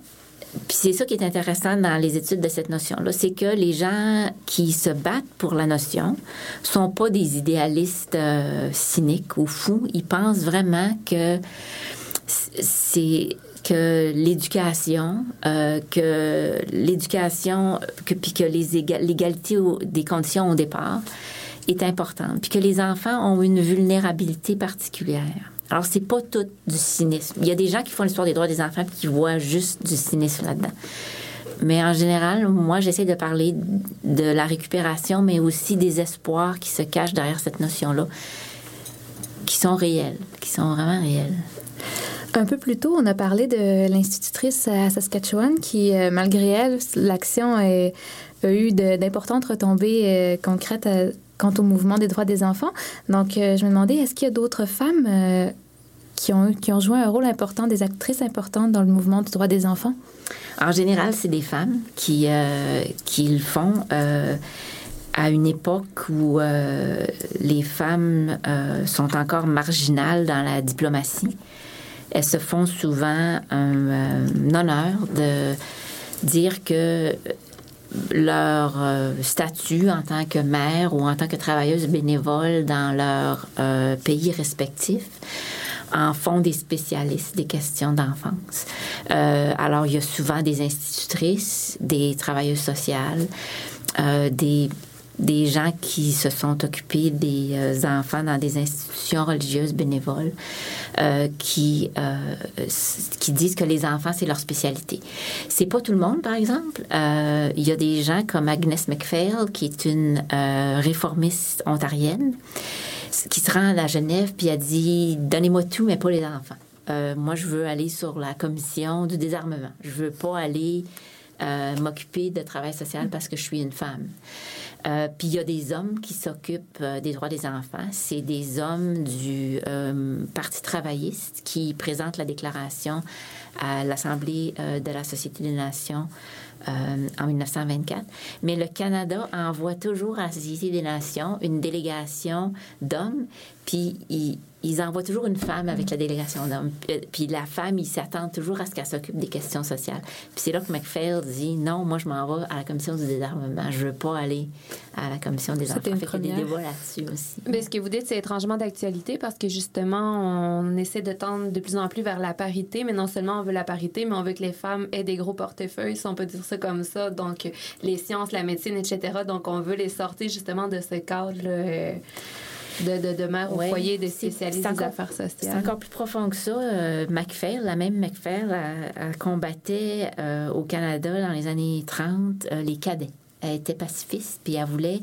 puis c'est ça qui est intéressant dans les études de cette notion-là, c'est que les gens qui se battent pour la notion sont pas des idéalistes euh, cyniques ou fous. Ils pensent vraiment que c'est que l'éducation, euh, que l'éducation, que, puis que l'égalité des conditions au départ est importante, puis que les enfants ont une vulnérabilité particulière. Alors, c'est pas tout du cynisme. Il y a des gens qui font l'histoire des droits des enfants puis qui voient juste du cynisme là-dedans. Mais en général, moi, j'essaie de parler de la récupération, mais aussi des espoirs qui se cachent derrière cette notion-là, qui sont réels, qui sont vraiment réels. Un peu plus tôt, on a parlé de l'institutrice à Saskatchewan qui, euh, malgré elle, l'action a, eu d'importantes retombées euh, concrètes euh, quant au mouvement des droits des enfants. Donc, euh, je me demandais, est-ce qu'il y a d'autres femmes euh, qui, ont, qui ont joué un rôle important, des actrices importantes dans le mouvement du droit des enfants? En général, c'est des femmes qui, euh, qui le font à une époque où les femmes sont encore marginales dans la diplomatie. Elles se font souvent un honneur de dire que leur euh, statut en tant que mère ou en tant que travailleuse bénévole dans leur euh, pays respectif en font des spécialistes des questions d'enfance. Euh, alors, il y a souvent des institutrices, des travailleuses sociales, des, des gens qui se sont occupés des euh, enfants dans des institutions religieuses bénévoles, euh, qui, euh, qui disent que les enfants, c'est leur spécialité. C'est pas tout le monde, par exemple. Il y a des gens comme Agnes McPhail, qui est une réformiste ontarienne, qui se rend à Genève, puis elle dit Donnez-moi tout, mais pas les enfants. Moi, je veux aller sur la commission du désarmement. Je veux pas aller m'occuper de travail social parce que je suis une femme. Euh, puis il y a des hommes qui s'occupent euh, des droits des enfants. C'est des hommes du euh, Parti travailliste qui présentent la déclaration à l'Assemblée euh, de la Société des Nations en 1924. Mais le Canada envoie toujours à la Société des Nations une délégation d'hommes, puis ils, ils envoient toujours une femme avec la délégation d'hommes. Puis- Puis la femme, ils s'attendent toujours à ce qu'elle s'occupe des questions sociales. Puis c'est là que McPhail dit non, moi je m'en vais à la commission du désarmement. Je veux pas aller à la commission des enfants. Une Fait qu'il y a des débats là-dessus aussi. Mais ce que vous dites, c'est étrangement d'actualité parce que justement, on essaie de tendre de plus en plus vers la parité, mais non seulement on veut la parité, mais on veut que les femmes aient des gros portefeuilles, si on peut dire ça comme ça. Donc, les sciences, la médecine, etc. Donc, on veut les sortir justement de ce cadre euh, de, de, de mère au foyer, de spécialistes des C'est encore plus profond que ça. Euh, McPhail, la même McPhail, elle, elle combattait euh, au Canada dans les années 30 euh, les cadets. Elle était pacifiste, puis elle voulait,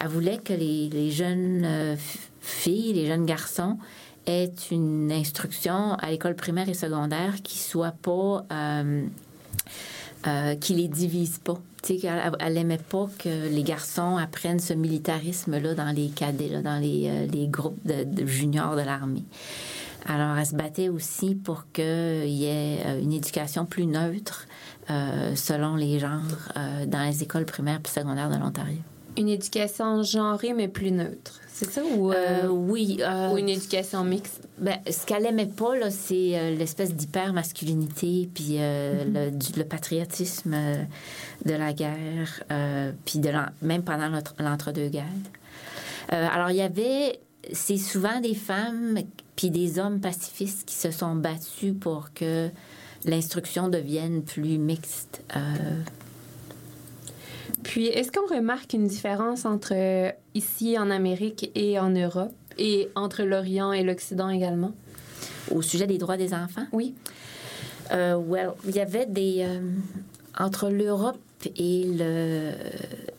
elle voulait que les, les jeunes euh, filles, les jeunes garçons aient une instruction à l'école primaire et secondaire qui soit pas... euh, qui les divise pas. Tu elle aimait pas que les garçons apprennent ce militarisme-là dans les cadets, dans les, euh, groupes de, juniors de l'armée. Alors, elle se battait aussi pour qu'il y ait euh, une éducation plus neutre euh, selon les genres dans les écoles primaires et secondaires de l'Ontario. Une éducation genrée, mais plus neutre. C'est ça ou, Euh, oui. euh, ou une éducation mixte? Ben, ce qu'elle aimait pas, là, c'est euh, l'espèce d'hyper-masculinité, puis euh, le, du- le patriotisme euh, de la guerre, euh, puis de même pendant l'entre- l'entre-deux-guerres. Euh, alors, il y avait, c'est souvent des femmes puis des hommes pacifistes qui se sont battus pour que l'instruction devienne plus mixte. Euh, Puis, est-ce qu'on remarque une différence entre euh, ici en Amérique et en Europe et entre l'Orient et l'Occident également? Au sujet des droits des enfants? Oui. Euh, well, il y avait des... euh, entre l'Europe et le,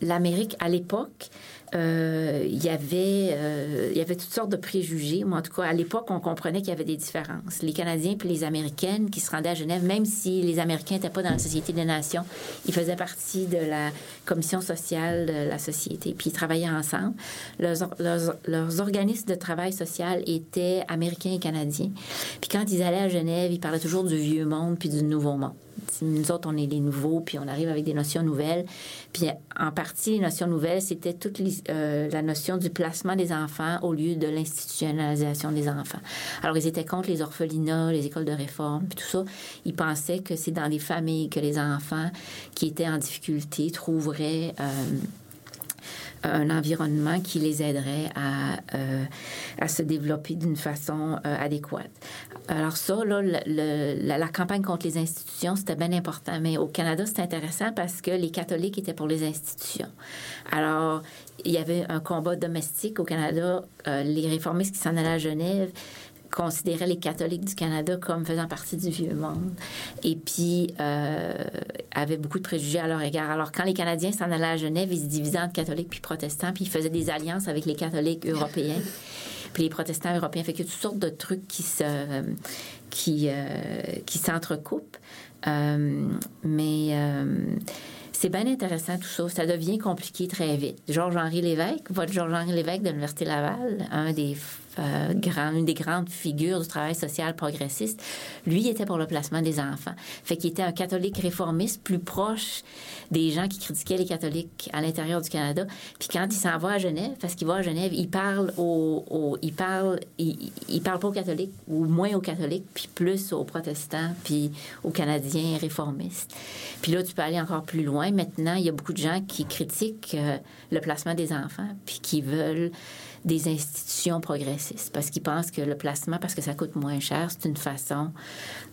l'Amérique, à l'époque, euh, il y avait euh, y avait toutes sortes de préjugés. Moi, en tout cas, à l'époque, on comprenait qu'il y avait des différences. Les Canadiens puis les Américaines qui se rendaient à Genève, même si les Américains n'étaient pas dans la Société des Nations, ils faisaient partie de la commission sociale de la société, puis ils travaillaient ensemble. Leurs, leurs organismes de travail social étaient américains et canadiens. Puis quand ils allaient à Genève, ils parlaient toujours du vieux monde puis du nouveau monde. Nous autres, on est les nouveaux, puis on arrive avec des notions nouvelles. Puis en partie, les notions nouvelles, c'était toute euh, la notion du placement des enfants au lieu de l'institutionnalisation des enfants. Alors, ils étaient contre les orphelinats, les écoles de réforme, puis tout ça. Ils pensaient que c'est dans les familles que les enfants qui étaient en difficulté trouveraient... euh, un environnement qui les aiderait à, euh, à se développer d'une façon euh, adéquate. Alors ça, là, la campagne contre les institutions, c'était bien important. Mais au Canada, c'est intéressant parce que les catholiques étaient pour les institutions. Alors, il y avait un combat domestique au Canada. Euh, les réformistes qui s'en allaient à Genève considéraient les catholiques du Canada comme faisant partie du vieux monde et puis euh, avaient beaucoup de préjugés à leur égard. Alors, quand les Canadiens s'en allaient à Genève, ils se divisaient entre catholiques puis protestants, puis ils faisaient des alliances avec les catholiques européens. Puis les protestants européens, fait a toutes sortes de trucs qui se, qui, euh, qui s'entrecoupent. Euh, mais euh, c'est bien intéressant tout ça. Ça devient compliqué très vite. Georges-Henri Lévesque, votre Georges-Henri Lévesque de l'Université Laval, un des euh, une des grandes figures du travail social progressiste, lui était pour le placement des enfants. Fait qu'il était un catholique réformiste plus proche des gens qui critiquaient les catholiques à l'intérieur du Canada. Puis quand il s'en va à Genève, parce qu'il va à Genève, il parle aux, aux- il parle, il parle pas aux catholiques ou moins aux catholiques, puis plus aux protestants, puis aux Canadiens réformistes. Puis là, tu peux aller encore plus loin. Maintenant, il y a beaucoup de gens qui critiquent euh, le placement des enfants, puis qui veulent des institutions progressistes parce qu'ils pensent que le placement, parce que ça coûte moins cher, c'est une façon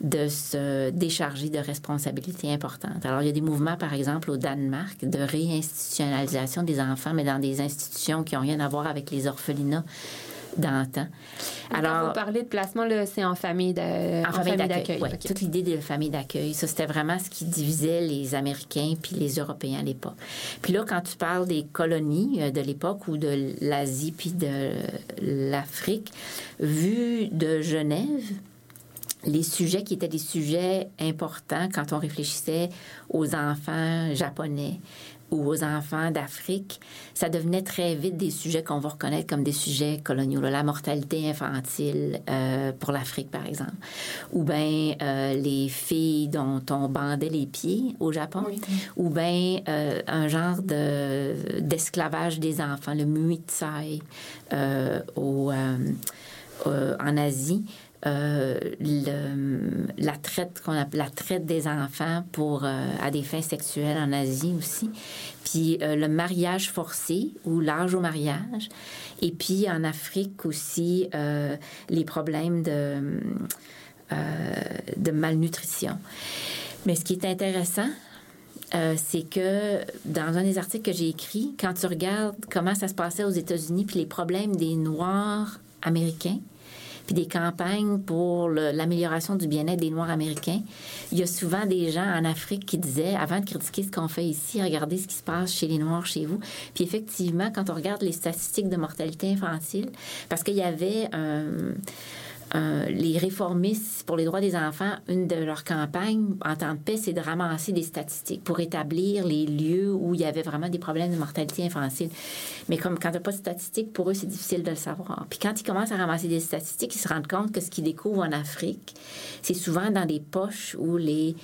de se décharger de responsabilités importantes. Alors, il y a des mouvements, par exemple, au Danemark, de réinstitutionnalisation des enfants, mais dans des institutions qui n'ont rien à voir avec les orphelinats d'antan. Alors, vous parlez de placement, là, c'est en famille de- En famille d'accueil. OK. Toute l'idée de famille d'accueil, ça, c'était vraiment ce qui divisait les Américains puis les Européens à l'époque. Puis là, quand tu parles des colonies euh, de l'époque ou de l'Asie puis de l'Afrique, vu de Genève, les sujets qui étaient des sujets importants quand on réfléchissait aux enfants japonais aux enfants d'Afrique, ça devenait très vite des sujets qu'on va reconnaître comme des sujets coloniaux. là. La mortalité infantile euh, pour l'Afrique, par exemple. Ou bien euh, les filles dont on bandait les pieds au Japon. Ou bien euh, un genre de, d'esclavage des enfants, le au, euh, en Asie. Euh, la traite qu'on appelle la traite des enfants pour euh, à des fins sexuelles en Asie aussi. Puis euh, le mariage forcé ou l'âge au mariage. Et puis en Afrique aussi les problèmes de de malnutrition. Mais ce qui est intéressant c'est que dans un des articles que j'ai écrit, quand tu regardes comment ça se passait aux États-Unis, puis les problèmes des Noirs américains, puis des campagnes pour l'amélioration du bien-être des Noirs américains, il y a souvent des gens en Afrique qui disaient, avant de critiquer ce qu'on fait ici, regardez ce qui se passe chez les Noirs, chez vous. Puis effectivement, quand on regarde les statistiques de mortalité infantile, parce qu'il y avait un... les réformistes pour les droits des enfants, une de leurs campagnes en temps de paix, c'est de ramasser des statistiques pour établir les lieux où il y avait vraiment des problèmes de mortalité infantile. Mais comme quand tu pas de statistiques, pour eux, c'est difficile de le savoir. Puis quand ils commencent à ramasser des statistiques, ils se rendent compte que ce qu'ils découvrent en Afrique, c'est souvent dans des poches où les,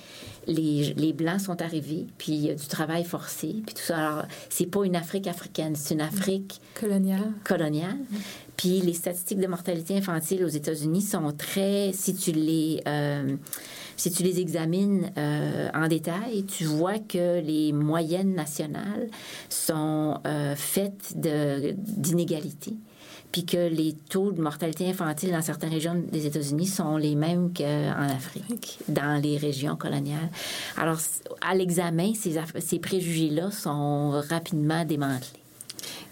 les, les Blancs sont arrivés, puis il y a du travail forcé, puis tout ça. Alors, c'est pas une Afrique africaine, c'est une Afrique coloniale. coloniale. Puis les statistiques de mortalité infantile aux États-Unis sont très, si tu les, euh, si tu les examines euh, en détail, tu vois que les moyennes nationales sont euh, faites d'inégalités. Puis que les taux de mortalité infantile dans certaines régions des États-Unis sont les mêmes qu'en Afrique, dans les régions coloniales. Alors, à l'examen, ces préjugés-là sont rapidement démantelés.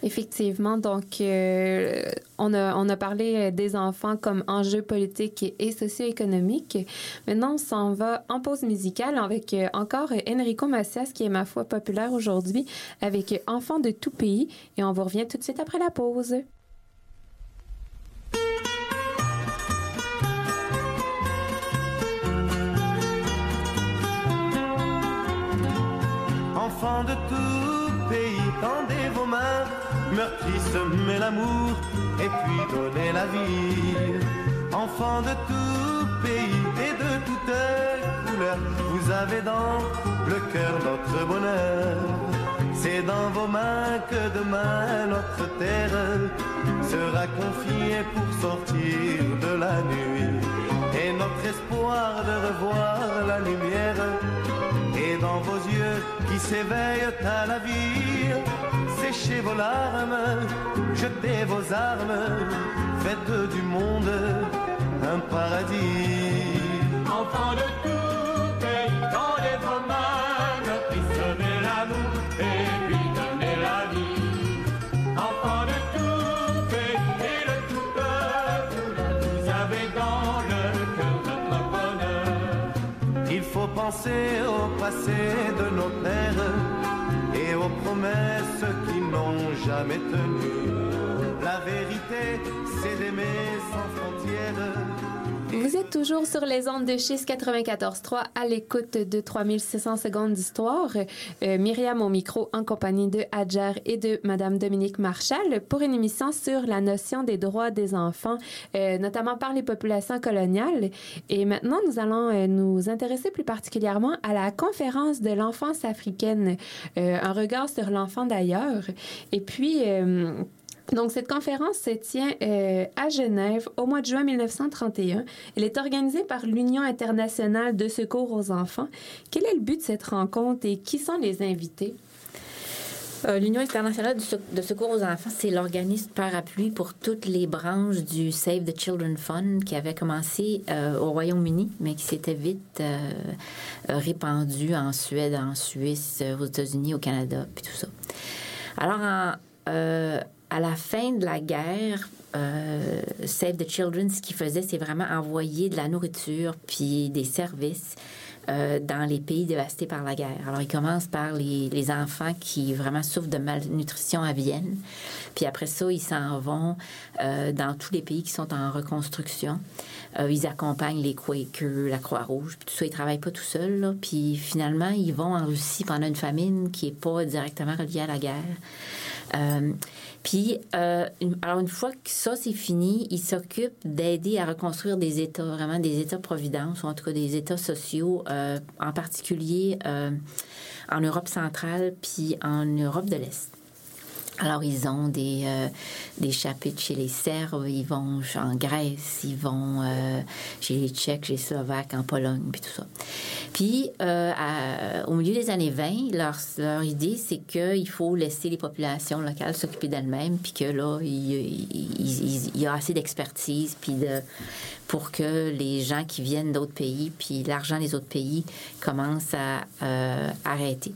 Effectivement, donc euh, on, a, on a parlé euh, des enfants comme enjeu politique et socio-économique. Maintenant, on s'en va en pause musicale avec euh, encore Enrico Macias, qui est ma foi populaire aujourd'hui, avec Enfants de tout pays. Et on vous revient tout de suite après la pause. Enfants de tout mains, meurtri, semez l'amour et puis donnez la vie. Enfants de tout pays et de toutes couleurs, vous avez dans le cœur notre bonheur. C'est dans vos mains que demain notre terre sera confiée pour sortir de la nuit. Et notre espoir de revoir la lumière est dans vos yeux qui s'éveillent à la vie. Séchez vos larmes, jetez vos armes, faites du monde un paradis. Enfants de tout pays, tendez vos mains, puis semez l'amour et puis donnez la vie. Enfants de tout pays et de tout peuple, vous avez dans le cœur notre bonheur. Il faut penser au passé de nos pères et aux promesses n'ont jamais tenu. La vérité, c'est d'aimer sans frontières. Vous êtes toujours sur les ondes de Chiz 94.3 à l'écoute de 3600 secondes d'histoire. Myriam au micro en compagnie de Hadjar et de Madame Dominique Marchal pour une émission sur la notion des droits des enfants, euh, notamment par les populations coloniales. Et maintenant, nous allons euh, nous intéresser plus particulièrement à la conférence de l'enfance africaine, euh, un regard sur l'enfant d'ailleurs. Et puis, donc, cette conférence se tient euh, à Genève au mois de juin 1931. Elle est organisée par l'Union internationale de secours aux enfants. Quel est le but de cette rencontre et qui sont les invités? Euh, L'Union internationale de secours aux enfants, c'est l'organisme parapluie pour toutes les branches du Save the Children Fund qui avait commencé euh, au Royaume-Uni, mais qui s'était vite répandu en Suède, en Suisse, aux États-Unis, au Canada, puis tout ça. Alors, en, à la fin de la guerre, euh, Save the Children, ce qu'il faisait, c'est vraiment envoyer de la nourriture puis des services euh, dans les pays dévastés par la guerre. Alors, il commence par les, enfants qui vraiment souffrent de malnutrition à Vienne. Puis après ça, ils s'en vont euh, dans tous les pays qui sont en reconstruction. Ils accompagnent les Quakers, la Croix-Rouge, puis tout ça. Ils travaillent pas tout seuls. Puis finalement, ils vont en Russie pendant une famine qui est pas directement reliée à la guerre. Puis, euh, alors une fois que ça c'est fini, ils s'occupent d'aider à reconstruire des États, vraiment des États-providence, ou en tout cas des États sociaux, euh, en particulier euh, en Europe centrale puis en Europe de l'Est. Alors, ils ont des, euh, des chapitres chez les Serbes, ils vont en Grèce, ils vont euh, chez les Tchèques, chez les Slovaques, en Pologne, puis tout ça. Puis, euh, au milieu des années 20, leur, idée, c'est qu'il faut laisser les populations locales s'occuper d'elles-mêmes, puis que là, il, y a assez d'expertise, puis de, pour que les gens qui viennent d'autres pays, puis l'argent des autres pays commence à arrêter.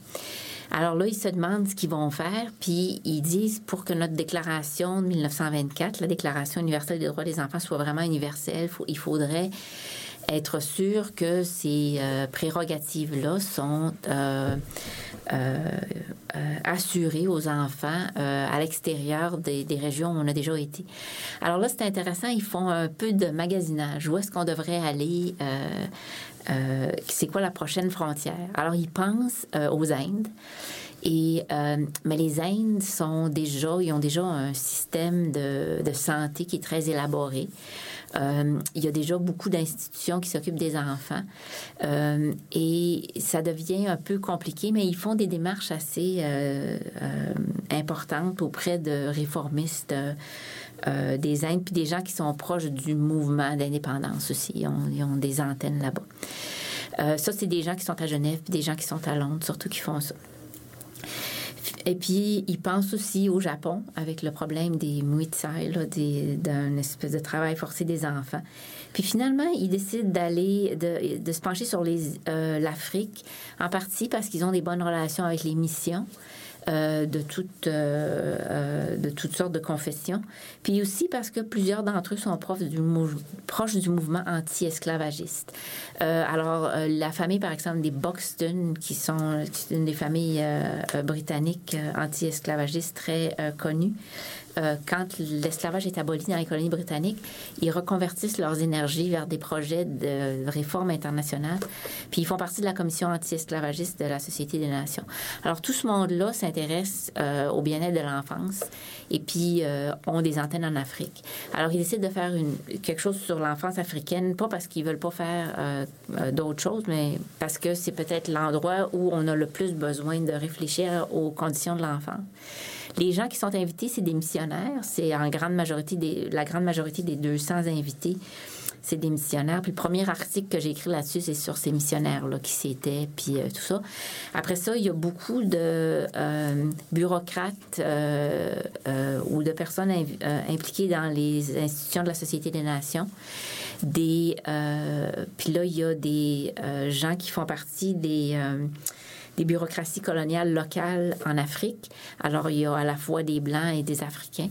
Alors là, ils se demandent ce qu'ils vont faire, puis ils disent pour que notre déclaration de 1924, la Déclaration universelle des droits des enfants, soit vraiment universelle, il faudrait être sûr que ces euh, prérogatives-là sont euh, euh, assurées aux enfants à l'extérieur des, régions où on a déjà été. Alors là, c'est intéressant, ils font un peu de magasinage. Où est-ce qu'on devrait aller? c'est quoi la prochaine frontière? Alors, ils pensent aux Indes. Mais les Indes sont déjà, ils ont déjà un système de santé qui est très élaboré. Euh, il y a déjà beaucoup d'institutions qui s'occupent des enfants Euh, et ça devient un peu compliqué, mais ils font des démarches assez euh, importantes auprès de réformistes des Indes, puis des gens qui sont proches du mouvement d'indépendance aussi. Ils ont, ils ont des antennes là-bas. Ça, c'est des gens qui sont à Genève, puis des gens qui sont à Londres, surtout qui font ça. Et puis, ils pensent aussi au Japon avec le problème des muitsai, d'un espèce de travail forcé des enfants. Puis finalement, ils décident d'aller, de, se pencher sur euh, l'Afrique, en partie parce qu'ils ont des bonnes relations avec les missions. Euh, de, toutes, euh, euh, de toutes sortes de confessions. Puis aussi parce que plusieurs d'entre eux sont proches du mouvement anti-esclavagiste. Alors, la famille, par exemple, des Buxton, qui sont une des familles britanniques anti-esclavagistes très connues, quand l'esclavage est aboli dans les colonies britanniques, ils reconvertissent leurs énergies vers des projets de réforme internationale. Puis ils font partie de la commission anti-esclavagiste de la Société des Nations. Alors tout ce monde-là s'intéresse euh, au bien-être de l'enfance et puis euh, ont des antennes en Afrique. Alors ils décident de faire quelque chose sur l'enfance africaine, pas parce qu'ils veulent pas faire euh, euh, d'autres choses, mais parce que c'est peut-être l'endroit où on a le plus besoin de réfléchir aux conditions de l'enfant. Les gens qui sont invités, c'est des missionnaires. C'est en grande majorité des, la grande majorité des 200 invités, c'est des missionnaires. Puis le premier article que j'ai écrit là-dessus, c'est sur ces missionnaires-là qui c'était, puis euh, tout ça. Après ça, il y a beaucoup de euh, bureaucrates euh, ou de personnes impliquées dans les institutions de la Société des Nations. Des, puis là, il y a des gens qui font partie des bureaucraties coloniales locales en Afrique. Alors, il y a à la fois des Blancs et des Africains.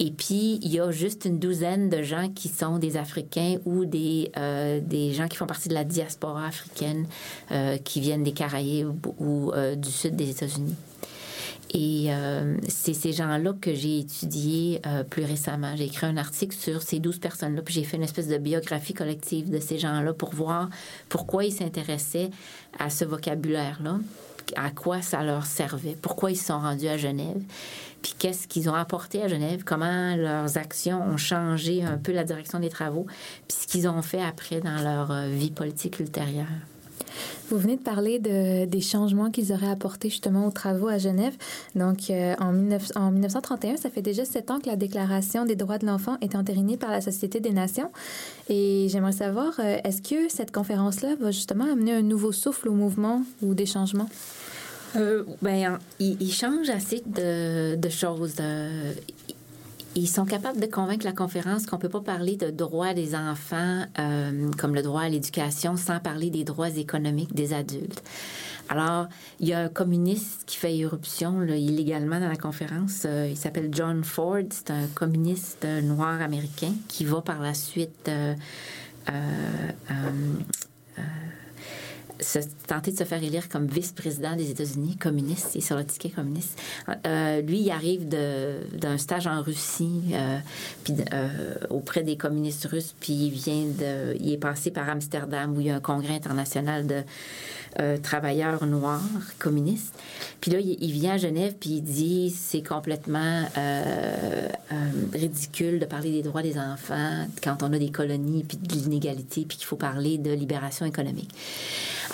Et puis, il y a juste une douzaine de gens qui sont des Africains ou des, euh, des gens qui font partie de la diaspora africaine euh, qui viennent des Caraïbes ou euh, du sud des États-Unis. Et c'est ces gens-là que j'ai étudiés plus récemment. J'ai écrit un article sur ces 12 personnes-là, puis j'ai fait une espèce de biographie collective de ces gens-là pour voir pourquoi ils s'intéressaient à ce vocabulaire-là, à quoi ça leur servait, pourquoi ils se sont rendus à Genève, puis qu'est-ce qu'ils ont apporté à Genève, comment leurs actions ont changé un peu la direction des travaux, puis ce qu'ils ont fait après dans leur euh, vie politique ultérieure. Vous venez de parler de, des changements qu'ils auraient apportés justement aux travaux à Genève. Donc, euh, en, 19 en 1931, ça fait déjà sept ans que la Déclaration des droits de l'enfant est entérinée par la Société des Nations. Et j'aimerais savoir, euh, est-ce que cette conférence-là va justement amener un nouveau souffle au mouvement ou des changements? Euh, ben, ils, changent assez de, choses. Euh, ils sont capables de convaincre la conférence qu'on ne peut pas parler de droits des enfants euh, comme le droit à l'éducation sans parler des droits économiques des adultes. Alors, il y a un communiste qui fait irruption là, illégalement dans la conférence. Il s'appelle John Ford. C'est un communiste noir américain qui va par la suite euh, euh, euh, euh, tenter de se faire élire comme vice-président des États-Unis, communiste, est sur le ticket communiste. Euh, lui, il arrive d'un stage en Russie, euh, puis euh, auprès des communistes russes, puis il vient de, il est passé par Amsterdam où il y a un congrès international de euh, travailleurs noirs communistes. Puis là, il, vient à Genève, puis il dit c'est complètement euh, euh, ridicule de parler des droits des enfants quand on a des colonies, puis de l'inégalité, puis qu'il faut parler de libération économique.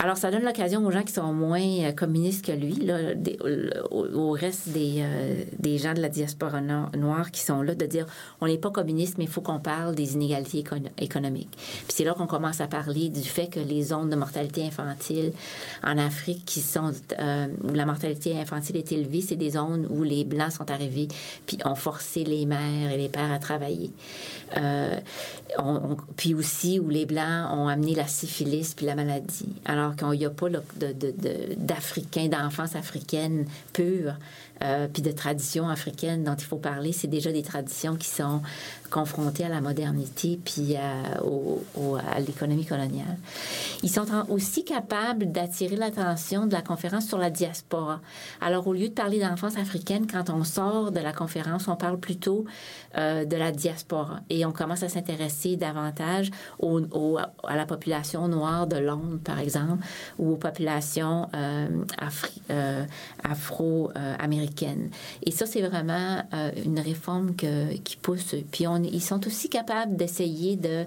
Alors, ça donne l'occasion aux gens qui sont moins euh, communistes que lui, là, au, reste des, des gens de la diaspora no- noire qui sont là, de dire on n'est pas communiste, mais il faut qu'on parle des inégalités écono- économiques. Puis c'est là qu'on commence à parler du fait que les zones de mortalité infantile en Afrique qui sont euh, où la mortalité infantile est élevée, c'est des zones où les blancs sont arrivés puis ont forcé les mères et les pères à travailler. Euh, puis aussi où les blancs ont amené la syphilis puis la maladie, alors qu'il n'y a pas d'Africains, d'enfance africaine pure, euh, puis de traditions africaines dont il faut parler. C'est déjà des traditions qui sont confrontées à la modernité puis à, l'économie coloniale. Ils sont aussi capables d'attirer l'attention de la conférence sur la diaspora. Alors, au lieu de parler d'enfance africaine, quand on sort de la conférence, on parle plutôt euh, de la diaspora et on commence à s'intéresser davantage à la population noire de Londres, par exemple, ou aux populations euh, euh, afro-américaines. Et ça, c'est vraiment une réforme qui pousse. Puis on, ils sont aussi capables d'essayer de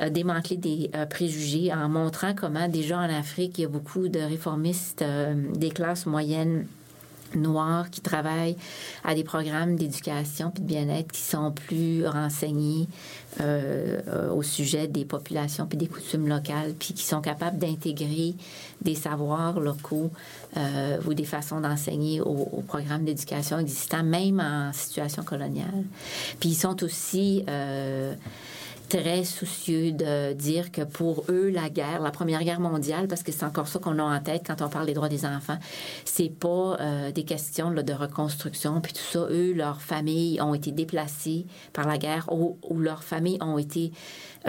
euh, démanteler des euh, préjugés en montrant comment déjà en Afrique, il y a beaucoup de réformistes euh, des classes moyennes noirs qui travaillent à des programmes d'éducation puis de bien-être qui sont plus renseignés euh, euh, au sujet des populations puis des coutumes locales puis qui sont capables d'intégrer des savoirs locaux euh, ou des façons d'enseigner au, au programme d'éducation existant même en situation coloniale. Puis ils sont aussi très soucieux de dire que pour eux, la guerre, la Première Guerre mondiale, parce que c'est encore ça qu'on a en tête quand on parle des droits des enfants, c'est pas euh, des questions de reconstruction, puis tout ça. Eux, leurs familles ont été déplacées par la guerre ou, ou leurs familles ont été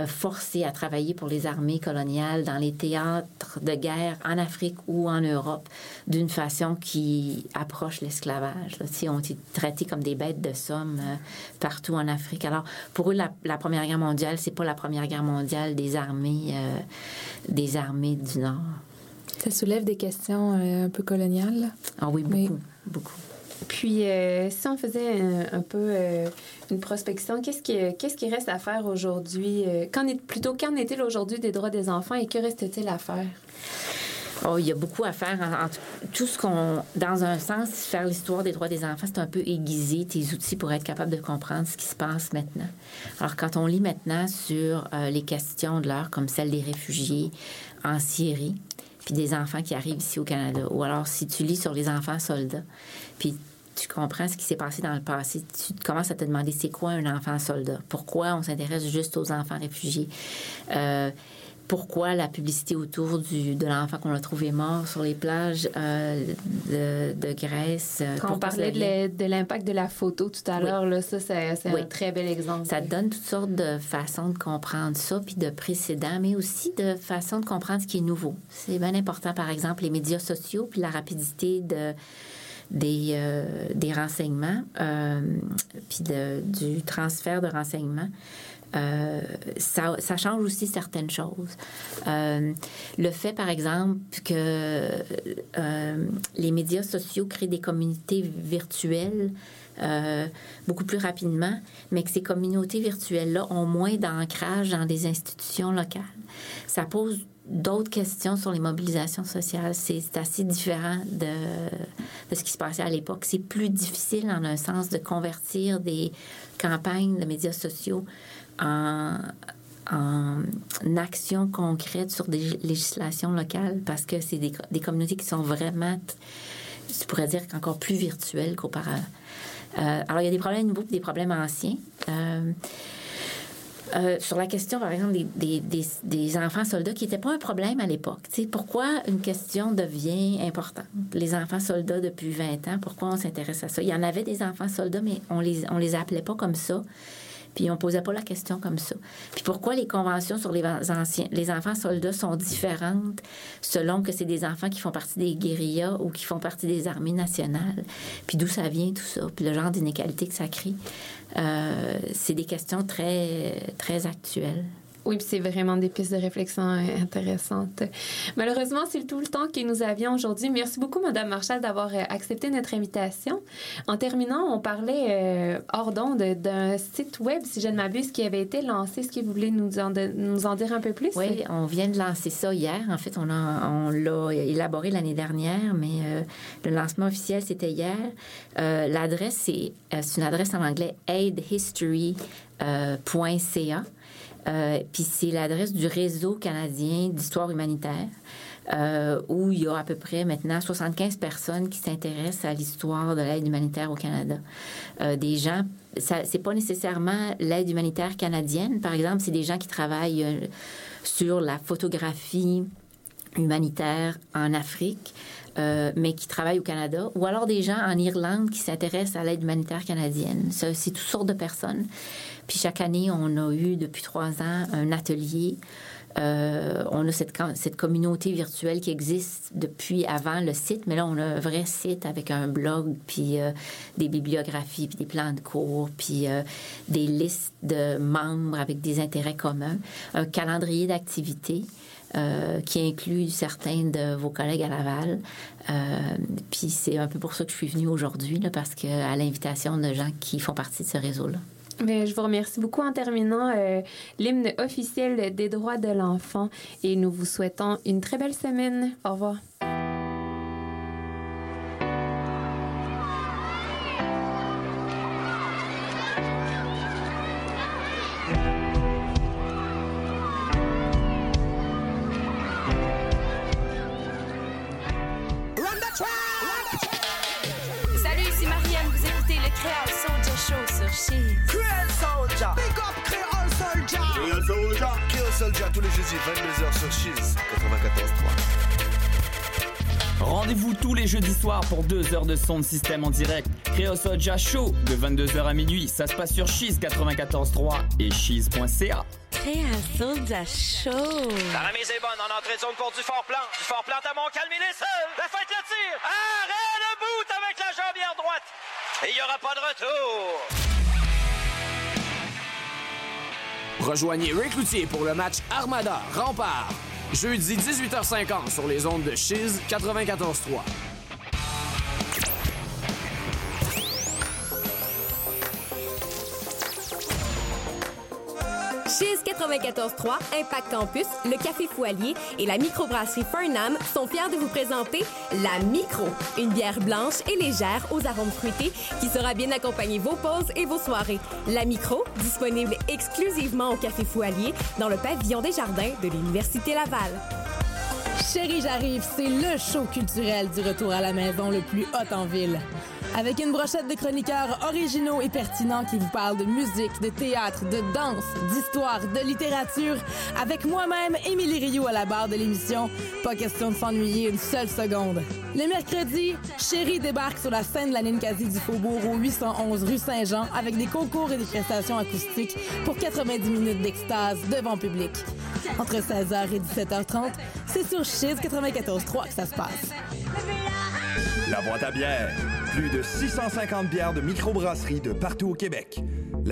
forcées à travailler pour les armées coloniales dans les théâtres de guerre en Afrique ou en Europe d'une façon qui approche l'esclavage. Ils ont été traités comme des bêtes de somme euh, partout en Afrique. Alors, pour eux, la, la Première Guerre mondiale, c'est pas la Première Guerre mondiale des armées, euh, des armées du Nord. Ça soulève des questions euh, un peu coloniales. Ah oui, beaucoup, Mais- beaucoup. Puis, euh, si on faisait un, peu euh, une prospection, qu'est-ce qui, reste à faire aujourd'hui? euh, qu'en plutôt, qu'en est-il aujourd'hui des droits des enfants et que reste-t-il à faire? Oh, il y a beaucoup à faire. Tout- ce qu'on, dans un sens, faire l'histoire des droits des enfants, c'est un peu aiguiser tes outils pour être capable de comprendre ce qui se passe maintenant. Alors, quand on lit maintenant sur les questions de l'heure, comme celle des réfugiés en Syrie, puis des enfants qui arrivent ici au Canada, ou alors si tu lis sur les enfants soldats, puis tu comprends ce qui s'est passé dans le passé, tu commences à te demander c'est quoi un enfant soldat? Pourquoi on s'intéresse juste aux enfants réfugiés? Euh, pourquoi la publicité autour du, de l'enfant qu'on a trouvé mort sur les plages euh, de, de Grèce? euh, Quand on parlait de l'impact de la photo tout à Oui. l'heure, là, ça, c'est, Oui. un très bel exemple. Ça donne toutes sortes de façons de comprendre ça, puis de précédents, mais aussi de façons de comprendre ce qui est nouveau. C'est bien important, par exemple, les médias sociaux, puis la rapidité de, des, euh, des renseignements, euh, puis de- du transfert de renseignements. Euh, ça, change aussi certaines choses. Euh, le fait, par exemple, que euh, les médias sociaux créent des communautés virtuelles beaucoup plus rapidement, mais que ces communautés virtuelles-là ont moins d'ancrage dans des institutions locales. Ça pose d'autres questions sur les mobilisations sociales. C'est assez différent de ce qui se passait à l'époque. C'est plus difficile, en un sens, de convertir des campagnes de médias sociaux en, actions concrètes sur des législations locales parce que c'est des, des communautés qui sont vraiment, je pourrais dire, encore plus virtuelles qu'auparavant. Euh, alors, il y a des problèmes nouveaux des problèmes anciens. Euh, euh, sur la question, par exemple, des, des, des, enfants soldats, qui n'était pas un problème à l'époque. Pourquoi une question devient importante? Les enfants soldats depuis 20 ans, pourquoi on s'intéresse à ça? Il y en avait des enfants soldats, mais on les, on les appelait pas comme ça. Puis on posait pas la question comme ça. Puis pourquoi les conventions sur les anciens, les enfants soldats sont différentes selon que c'est des enfants qui font partie des guérillas ou qui font partie des armées nationales? Puis d'où ça vient tout ça, puis le genre d'inégalité que ça crée? Euh, c'est des questions très très actuelles. Oui, c'est vraiment des pistes de réflexion euh, intéressantes. Malheureusement, c'est tout le temps que nous avions aujourd'hui. Merci beaucoup, Madame Marshall, d'avoir euh, accepté notre invitation. En terminant, on parlait euh, hors d'onde d'un site web, si je ne m'abuse, qui avait été lancé. Est-ce que vous voulez nous en, dire un peu plus? Oui, on vient de lancer ça hier. En fait, on, l'a élaboré l'année dernière, mais le lancement officiel, c'était hier. L'adresse, c'est c'est une adresse en anglais aidhistory.ca. Euh, Puis c'est l'adresse du réseau canadien d'histoire humanitaire. euh, où il y a à peu près maintenant 75 personnes qui s'intéressent à l'histoire de l'aide humanitaire au Canada. Euh, des gens, c'est pas nécessairement l'aide humanitaire canadienne, par exemple, c'est des gens qui travaillent euh, sur la photographie humanitaire en Afrique, euh, mais qui travaillent au Canada, ou alors des gens en Irlande qui s'intéressent à l'aide humanitaire canadienne. C'est toutes sortes de personnes. Puis chaque année, on a eu depuis trois ans un atelier. Euh, on a cette, com- cette communauté virtuelle qui existe depuis avant le site, mais là, on a un vrai site avec un blog, puis euh, des bibliographies, puis des plans de cours, puis des listes de membres avec des intérêts communs, un calendrier d'activités euh, qui inclut certains de vos collègues à Laval. Euh, puis c'est un peu pour ça que je suis venue aujourd'hui, parce que à l'invitation de gens qui font partie de ce réseau-là. Mais je vous remercie beaucoup en terminant euh, l'hymne officiel des droits de l'enfant et nous vous souhaitons une très belle semaine. Au revoir. Salut, ici Marianne, vous écoutez le Créole Soldier Show sur Cheese. Creole Soldier. Big up Creole Soldier. Créosol Jazz tous les jeudis 22h sur Cheese 94.3. Rendez-vous tous les jeudis soirs pour deux heures de son de système en direct. Créosol Jazz Show de 22h à minuit. Ça se passe sur Cheese 94.3 et cheese.ca. Création de show. La remise est bonne en entrée de zone pour du fort plan. Du fort plan à Montcalm, il est seul. La fête tir. Arrêt le bout avec la jambière droite. Et il n'y aura pas de retour. Rejoignez Rick Loutier pour le match Armada Rempart. Jeudi 18h50 sur les ondes de Chiz 94.3. Chiz 94.3, Impact Campus, le Café Foualier et la microbrasserie Farnham sont fiers de vous présenter la Micro, une bière blanche et légère aux arômes fruités qui sera bien accompagner vos pauses et vos soirées. La Micro, disponible exclusivement au Café Foualier dans le pavillon des jardins de l'Université Laval. Chérie, j'arrive, c'est le show culturel du retour à la maison le plus hot en ville. Avec une brochette de chroniqueurs originaux et pertinents qui vous parlent de musique, de théâtre, de danse, d'histoire, de littérature, avec moi-même, Émilie Rio à la barre de l'émission. Pas question de s'ennuyer une seule seconde. Le mercredi, Chérie débarque sur la scène de la Ninkasi du Faubourg au 811 rue Saint-Jean avec des concours et des prestations acoustiques pour 90 minutes d'extase devant public. Entre 16h et 17h30, c'est sur Chiz 94.3 que ça se passe. La boîte à bière. Plus de 650 bières de microbrasserie de partout au Québec.